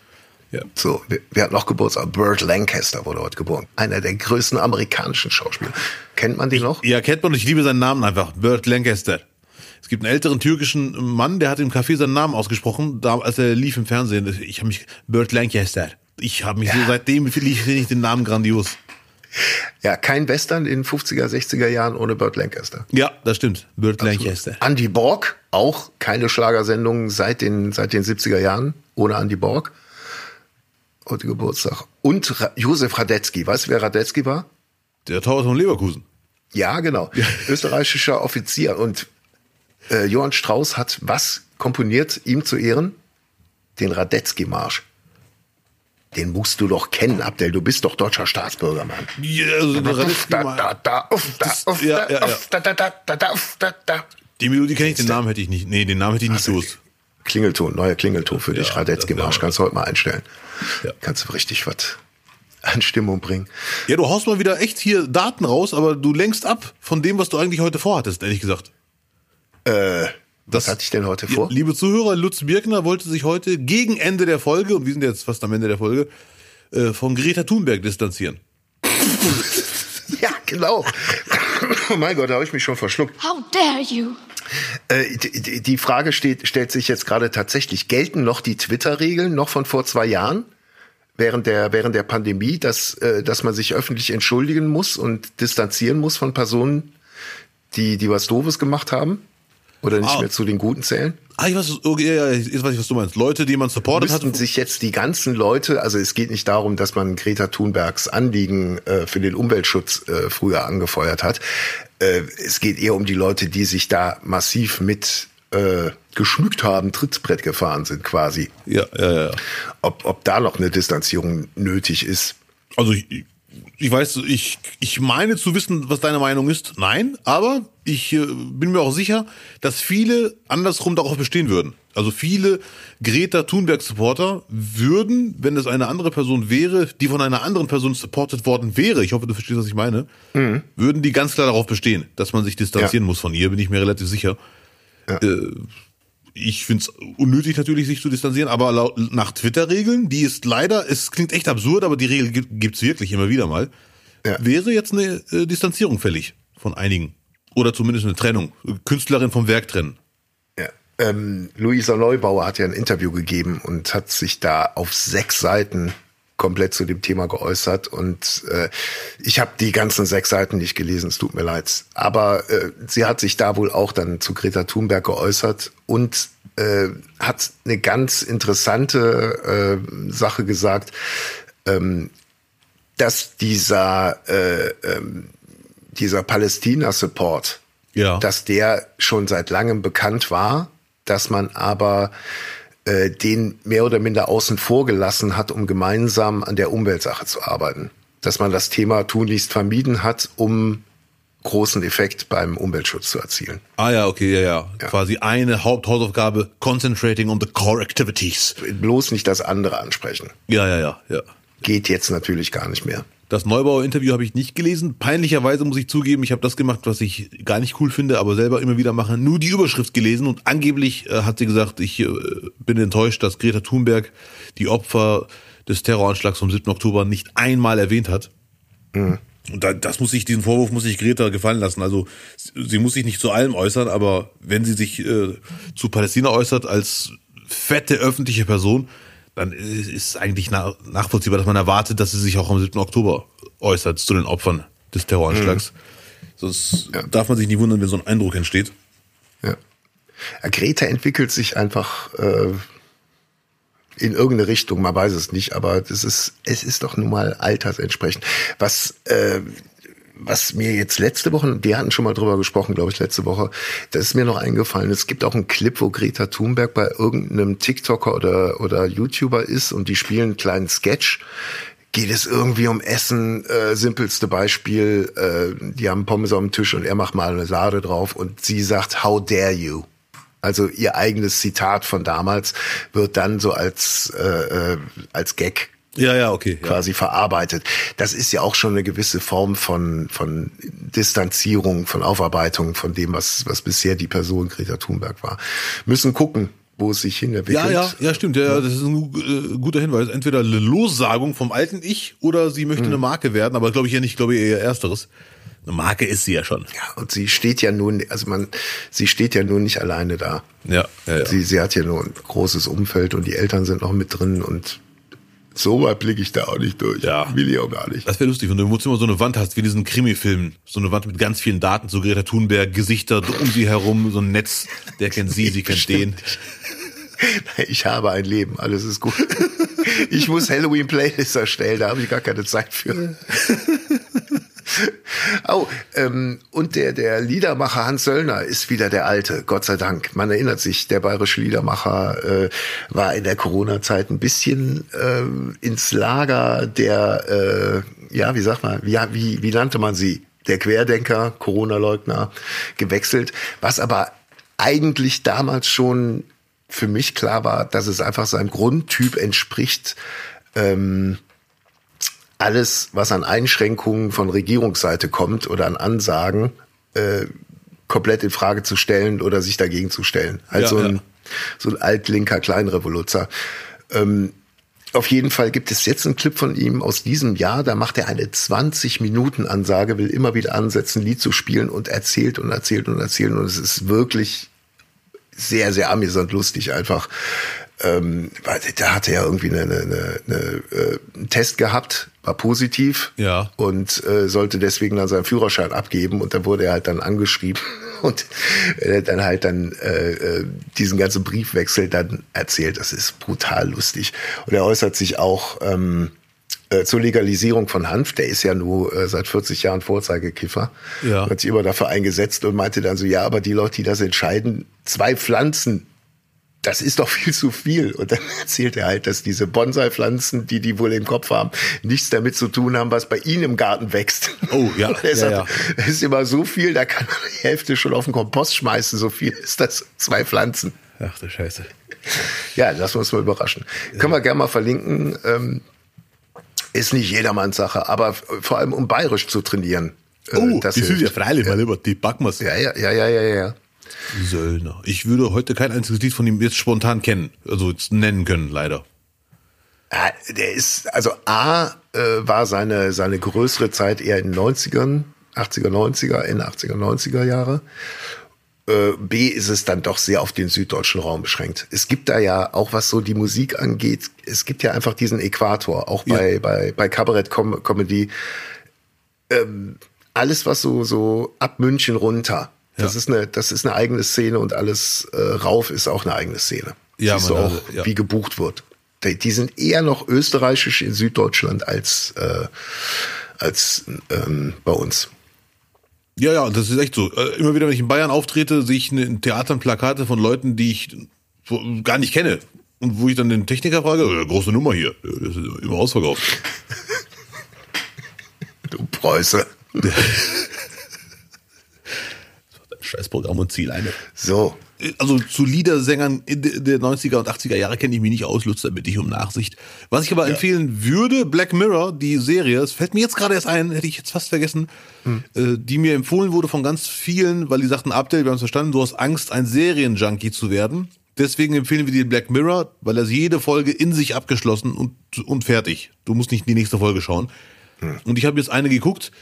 Ja. So, wer, wer hat noch Geburtstag? Burt Lancaster wurde heute geboren. Einer der größten amerikanischen Schauspieler. Kennt man den noch? Ja, kennt man ich liebe seinen Namen einfach. Burt Lancaster. Es gibt einen älteren türkischen Mann, der hat im Café seinen Namen ausgesprochen, da, als er lief im Fernsehen. Ich habe mich, Burt Lancaster. Ich habe mich so, seitdem finde ich, find ich den Namen grandios. Ja, kein Western in 50er, 60er Jahren ohne Burt Lancaster. Ja, das stimmt. Burt Lancaster. Andy Borg, auch keine Schlagersendung seit den, seit den 70er Jahren ohne Andy Borg. Heute Geburtstag. Und Ra Josef Radetzky. Weißt du, wer Radetzky war? Der Torwart von Leverkusen. Ja, genau. Österreichischer Offizier. Und äh, Johann Strauß hat was komponiert, ihm zu Ehren? Den Radetzky-Marsch. Den musst du doch kennen, Abdel. Du bist doch deutscher Staatsbürger, Mann. Ja, also der Die Melodie kenne ich, den Namen hätte ich nicht. Nee, den Namen hätte ich nicht gewusst. Klingelton, neuer Klingelton für dich. Ja, Radetzky-Marsch. Kannst du heute mal einstellen. Ja. Kannst du richtig was an Stimmung bringen. Ja, du haust mal wieder echt hier Daten raus, aber du lenkst ab von dem, was du eigentlich heute vorhattest, ehrlich gesagt. Äh, was Das- hatte ich denn heute vor? Liebe Zuhörer, Lutz Birkner wollte sich heute gegen Ende der Folge, und wir sind jetzt fast am Ende der Folge, äh, von Greta Thunberg distanzieren. Ja, genau. oh mein Gott, da habe ich mich schon verschluckt. How dare you? Äh, die- Frage steht, stellt sich jetzt gerade tatsächlich, gelten noch die Twitter-Regeln noch von vor zwei Jahren? Während der, während der Pandemie, dass, äh, dass man sich öffentlich entschuldigen muss und distanzieren muss von Personen, die, die was Doofes gemacht haben? Oder nicht Ah. mehr zu den Guten zählen? Ah, ich weiß, okay, ja, jetzt weiß ich, was du meinst. Leute, die man supportet hat. Müssten sich jetzt die ganzen Leute, also es geht nicht darum, dass man Greta Thunbergs Anliegen äh, für den Umweltschutz äh, früher angefeuert hat. Äh, es geht eher um die Leute, die sich da massiv mit äh, geschmückt haben, Trittbrett gefahren sind quasi. Ja, ja, ja. Ob, ob da noch eine Distanzierung nötig ist. Also ich, ich weiß, ich, ich meine zu wissen, was deine Meinung ist. Nein, aber ich äh, bin mir auch sicher, dass viele andersrum darauf bestehen würden. Also viele Greta Thunberg-Supporter würden, wenn es eine andere Person wäre, die von einer anderen Person supportet worden wäre, ich hoffe, du verstehst, was ich meine, würden die ganz klar darauf bestehen, dass man sich distanzieren Ja. muss von ihr, bin ich mir relativ sicher. Ja. Äh, ich finde es unnötig natürlich, sich zu distanzieren, aber laut, nach Twitter-Regeln, die ist leider, es klingt echt absurd, aber die Regel gibt es wirklich immer wieder mal, Ja. wäre jetzt eine äh, Distanzierung fällig von einigen. Oder zumindest eine Trennung. Künstlerin vom Werk trennen. Ja. Ähm, Luisa Neubauer hat ja ein Interview gegeben und hat sich da auf sechs Seiten komplett zu dem Thema geäußert und äh, ich habe die ganzen sechs Seiten nicht gelesen, es tut mir leid. Aber äh, sie hat sich da wohl auch dann zu Greta Thunberg geäußert und äh, hat eine ganz interessante äh, Sache gesagt, ähm, dass dieser äh, ähm, dieser Palästina-Support, Ja. dass der schon seit langem bekannt war, dass man aber äh, den mehr oder minder außen vor gelassen hat, um gemeinsam an der Umweltsache zu arbeiten. Dass man das Thema tunlichst vermieden hat, um großen Effekt beim Umweltschutz zu erzielen. Ah ja, okay, ja, ja. Ja. Quasi eine Haupthausaufgabe, concentrating on the core activities. Bloß nicht das andere ansprechen. Ja, ja, ja, ja. Geht jetzt natürlich gar nicht mehr. Das Neubauer-Interview habe ich nicht gelesen. Peinlicherweise muss ich zugeben, ich habe das gemacht, was ich gar nicht cool finde, aber selber immer wieder mache. Nur die Überschrift gelesen und angeblich äh, hat sie gesagt, ich äh, bin enttäuscht, dass Greta Thunberg die Opfer des Terroranschlags vom 7. Oktober nicht einmal erwähnt hat. Und da, das muss ich, diesen Vorwurf muss ich Greta gefallen lassen. Also sie sie muss sich nicht zu allem äußern, aber wenn sie sich äh, zu Palästina äußert als fette öffentliche Person, dann ist es eigentlich na, nachvollziehbar, dass man erwartet, dass sie sich auch am 7. Oktober äußert zu den Opfern des Terroranschlags. Sonst Ja. darf man sich nicht wundern, wenn so ein Eindruck entsteht. Ja. Ja, Greta entwickelt sich einfach äh, in irgendeine Richtung, man weiß es nicht, aber das ist, es ist doch nun mal altersentsprechend. Was, äh, was mir jetzt letzte Woche, wir hatten schon mal drüber gesprochen, glaube ich, letzte Woche, das ist mir noch eingefallen. Es gibt auch einen Clip, wo Greta Thunberg bei irgendeinem TikToker oder, oder YouTuber ist und die spielen einen kleinen Sketch. Geht es irgendwie um Essen, äh, simpelste Beispiel, äh, die haben Pommes auf dem Tisch und er macht mal eine Sahne drauf und sie sagt, how dare you? Also ihr eigenes Zitat von damals wird dann so als, äh, äh, als Gag Ja, ja, okay. Ja. quasi verarbeitet. Das ist ja auch schon eine gewisse Form von, von Distanzierung, von Aufarbeitung von dem, was, was bisher die Person Greta Thunberg war. Müssen gucken, wo es sich hin entwickelt. Ja, ja, ja, stimmt. Ja, ja, das ist ein äh, guter Hinweis. Entweder eine Lossagung vom alten Ich oder sie möchte eine Marke werden, aber glaube ich ja nicht, glaube ich eher ersteres. Eine Marke ist sie ja schon. Ja, und sie steht ja nun, also man, sie steht ja nun nicht alleine da. Ja, ja, ja. Sie, sie hat ja nur ein großes Umfeld und die Eltern sind noch mit drin und so weit blicke ich da auch nicht durch. Ja. Will ich auch gar nicht. Das wäre lustig, wenn du im Wohnzimmer so eine Wand hast, wie in diesen Krimi-Filmen. So eine Wand mit ganz vielen Daten, so Greta Thunberg, Gesichter um sie herum, so ein Netz. Der kennt sie, sie kennt den. Ich habe ein Leben, alles ist gut. Ich muss Halloween-Playlists erstellen, da habe ich gar keine Zeit für. Oh, ähm, und der, der Liedermacher Hans Söllner ist wieder der Alte, Gott sei Dank. Man erinnert sich, der bayerische Liedermacher äh, war in der Corona-Zeit ein bisschen äh, ins Lager der, äh, ja, wie sagt man, wie, wie, wie nannte man sie? Der Querdenker, Corona-Leugner gewechselt, was aber eigentlich damals schon für mich klar war, dass es einfach seinem Grundtyp entspricht, ähm, alles, was an Einschränkungen von Regierungsseite kommt oder an Ansagen, äh, komplett in Frage zu stellen oder sich dagegen zu stellen. Halt Ja, so, ein, ja. so ein altlinker Kleinrevoluzer. Ähm, auf jeden Fall gibt es jetzt einen Clip von ihm aus diesem Jahr, da macht er eine 20-Minuten-Ansage, will immer wieder ansetzen, Lied zu spielen und erzählt und erzählt und erzählt und es ist wirklich sehr, sehr amüsant lustig einfach. Ähm, weil da hatte er irgendwie eine, eine, eine, eine, äh, einen Test gehabt, war positiv Ja. und äh, sollte deswegen dann seinen Führerschein abgeben und dann wurde er halt dann angeschrieben und äh, dann halt dann äh, äh, diesen ganzen Briefwechsel dann erzählt. Das ist brutal lustig. Und er äußert sich auch ähm, äh, zur Legalisierung von Hanf. Der ist ja nur äh, seit 40 Jahren Vorzeigekiffer. Ja. Hat sich immer dafür eingesetzt und meinte dann so, ja, aber die Leute, die das entscheiden, zwei Pflanzen das ist doch viel zu viel. Und dann erzählt er halt, dass diese Bonsai-Pflanzen, die die wohl im Kopf haben, nichts damit zu tun haben, was bei ihnen im Garten wächst. Oh, ja, Und er ja, sagt, ja. ist immer so viel, da kann man die Hälfte schon auf den Kompost schmeißen. So viel ist das, zwei Pflanzen. Ach du Scheiße. Ja, lassen wir uns mal überraschen. Können wir gerne mal verlinken. Ähm, ist nicht jedermanns Sache, aber vor allem um bayerisch zu trainieren. äh, Oh, das die sind ja freilich, mein Lieber, die backen wir's. ja, ja, ja, ja, ja, ja. Söllner. Ich würde heute kein einziges Lied von ihm jetzt spontan kennen, also jetzt nennen können, leider. Ja, der ist, also A äh, war seine, seine größere Zeit eher in den 90ern, 80er, 90er, Ende 80er, 90er Jahre. Äh, B ist es dann doch sehr auf den süddeutschen Raum beschränkt. Es gibt da ja auch, was so die Musik angeht, es gibt ja einfach diesen Äquator, auch bei, Ja. bei, bei Kabarett-Comedy. Ähm, alles, was so, so ab München runter, das, Ja. ist eine, das ist eine eigene Szene und alles äh, rauf ist auch eine eigene Szene. Ja, Siehst du auch, also, ja. wie gebucht wird. Die, die sind eher noch österreichisch in Süddeutschland als, äh, als ähm, bei uns. Ja, ja, das ist echt so. Äh, Immer wieder, wenn ich in Bayern auftrete, sehe ich in Theatern Plakate von Leuten, die ich gar nicht kenne. Und wo ich dann den Techniker frage, große Nummer hier, das ist immer ausverkauft. Du Preuße. Scheißprogramm und Zielleine. So. Also zu Liedersängern in de- der 90er und 80er Jahre kenne ich mich nicht aus, Lutz, da bitte ich um Nachsicht. Was ich aber empfehlen würde, Black Mirror, die Serie, es fällt mir jetzt gerade erst ein, hätte ich jetzt fast vergessen, äh, die mir empfohlen wurde von ganz vielen, weil die sagten, Update, wir haben es verstanden, du hast Angst, ein Serienjunkie zu werden. Deswegen empfehlen wir dir Black Mirror, weil er jede Folge in sich abgeschlossen und, und fertig. Du musst nicht die nächste Folge schauen. Und ich habe jetzt eine geguckt.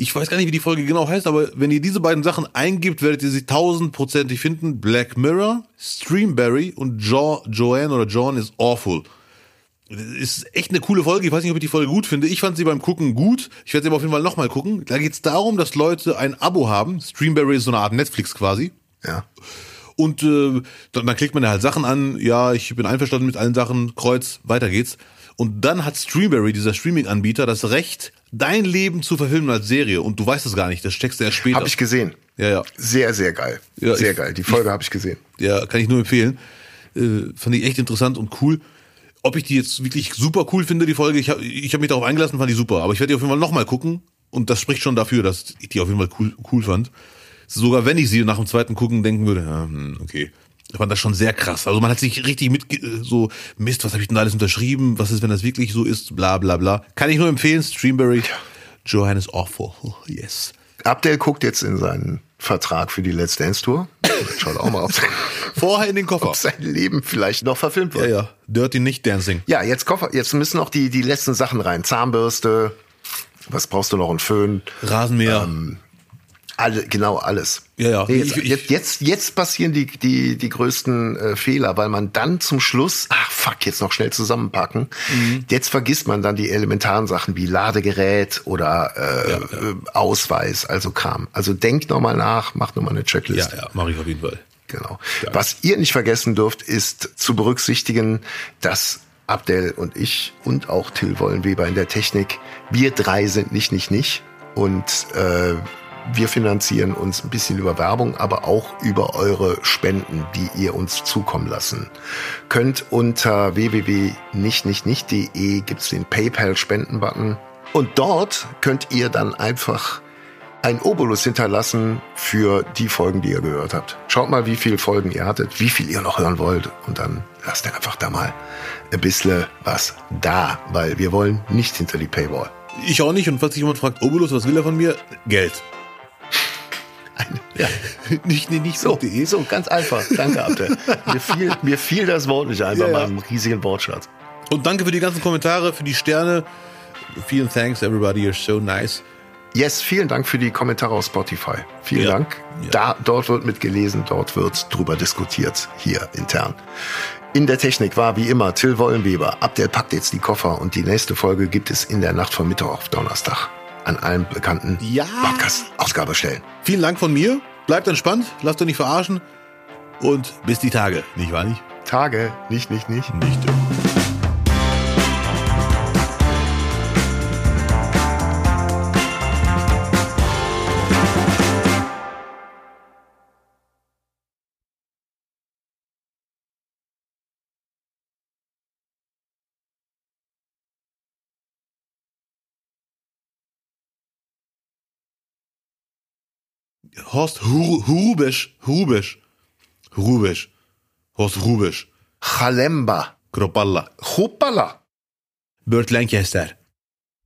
Ich weiß gar nicht, wie die Folge genau heißt, aber wenn ihr diese beiden Sachen eingibt, werdet ihr sie tausendprozentig finden. Black Mirror, Streamberry und jo Joanne oder John is awful. Ist echt eine coole Folge. Ich weiß nicht, ob ich die Folge gut finde. Ich fand sie beim Gucken gut. Ich werde sie aber auf jeden Fall nochmal gucken. Da geht es darum, dass Leute ein Abo haben. Streamberry ist so eine Art Netflix quasi. Ja. Und äh, dann, dann klickt man da halt Sachen an, ja, ich bin einverstanden mit allen Sachen, Kreuz, weiter geht's. Und dann hat Streamberry, dieser Streaming-Anbieter, das Recht, dein Leben zu verfilmen als Serie. Und du weißt es gar nicht, das steckst du erst später. Habe ich gesehen. Ja, ja. Sehr, sehr geil. Ja, sehr ich- geil. Die Folge habe ich gesehen. Ja, kann ich nur empfehlen. Äh, fand ich echt interessant und cool. Ob ich die jetzt wirklich super cool finde, die Folge, ich habe ich hab mich darauf eingelassen, fand die super. Aber ich werde die auf jeden Fall nochmal gucken. Und das spricht schon dafür, dass ich die auf jeden Fall cool, cool fand. Sogar wenn ich sie nach dem zweiten Gucken denken würde, ja, hm, okay. Ich fand das schon sehr krass. Also man hat sich richtig mit so, Mist, was habe ich denn da alles unterschrieben? Was ist, wenn das wirklich so ist? Bla bla bla. Kann ich nur empfehlen, Streamberry. Johannes Awful. Yes. Abdel guckt jetzt in seinen Vertrag für die Let's Dance Tour. Schaut auch mal, ob sein, Vorher in den Koffer. ob sein Leben vielleicht noch verfilmt Ja, wird. ja. Dirty nicht Dancing. Ja, jetzt Koffer, jetzt müssen noch die, die letzten Sachen rein. Zahnbürste, was brauchst du noch? Ein Föhn, Rasenmäher. ähm, Alle, genau alles. Ja, ja. Nee, jetzt, Ich- jetzt, jetzt, jetzt passieren die, die, die größten äh, Fehler, weil man dann zum Schluss, ach fuck, jetzt noch schnell zusammenpacken. Mhm. Jetzt vergisst man dann die elementaren Sachen wie Ladegerät oder äh, äh, Ausweis, also Kram. Also denkt nochmal nach, macht nochmal eine Ja, Checkliste. ja, mache ich auf jeden Fall. Genau. Was ihr nicht vergessen dürft, ist zu berücksichtigen, dass Abdel und ich und auch Till Wollenweber in der Technik, wir drei sind nicht, nicht, nicht. Und äh, wir finanzieren uns ein bisschen über Werbung, aber auch über eure Spenden, die ihr uns zukommen lassen könnt. Unter www.nichtnichtnicht.de gibt's den PayPal-Spenden-Button. Und dort könnt ihr dann einfach ein Obolus hinterlassen für die Folgen, die ihr gehört habt. Schaut mal, wie viele Folgen ihr hattet, wie viel ihr noch hören wollt und dann lasst ihr einfach da mal ein bisschen was da, weil wir wollen nicht hinter die Paywall. Ich auch nicht. Und falls sich jemand fragt, Obolus, was will er von mir? Geld. Ja, nicht, nee, nicht so, so, ganz einfach. Danke, Abdel. mir, fiel, mir fiel das Wort nicht ein bei Ja, ja. meinem riesigen Wortschatz. Und danke für die ganzen Kommentare, für die Sterne. Vielen thanks, everybody. You're so nice. Yes, vielen Dank für die Kommentare auf Spotify. Vielen Ja. Dank. Ja. Da, dort wird mitgelesen, dort wird drüber diskutiert, hier intern. In der Technik war wie immer Till Wollenweber. Abdel packt jetzt die Koffer und die nächste Folge gibt es in der Nacht von Mittwoch auf Donnerstag an allen bekannten Ja. Podcast-Ausgabestellen. Vielen Dank von mir. Bleibt entspannt, lasst euch nicht verarschen. Und bis die Tage. Nicht wahr nicht? Tage, nicht, nicht, nicht. Nicht. Horst Hu- Hurubesch, Hurubesch, Hurubesch, Horst Hurubesch, Chalemba. Kropalla, Hoppala. Burt Lancaster.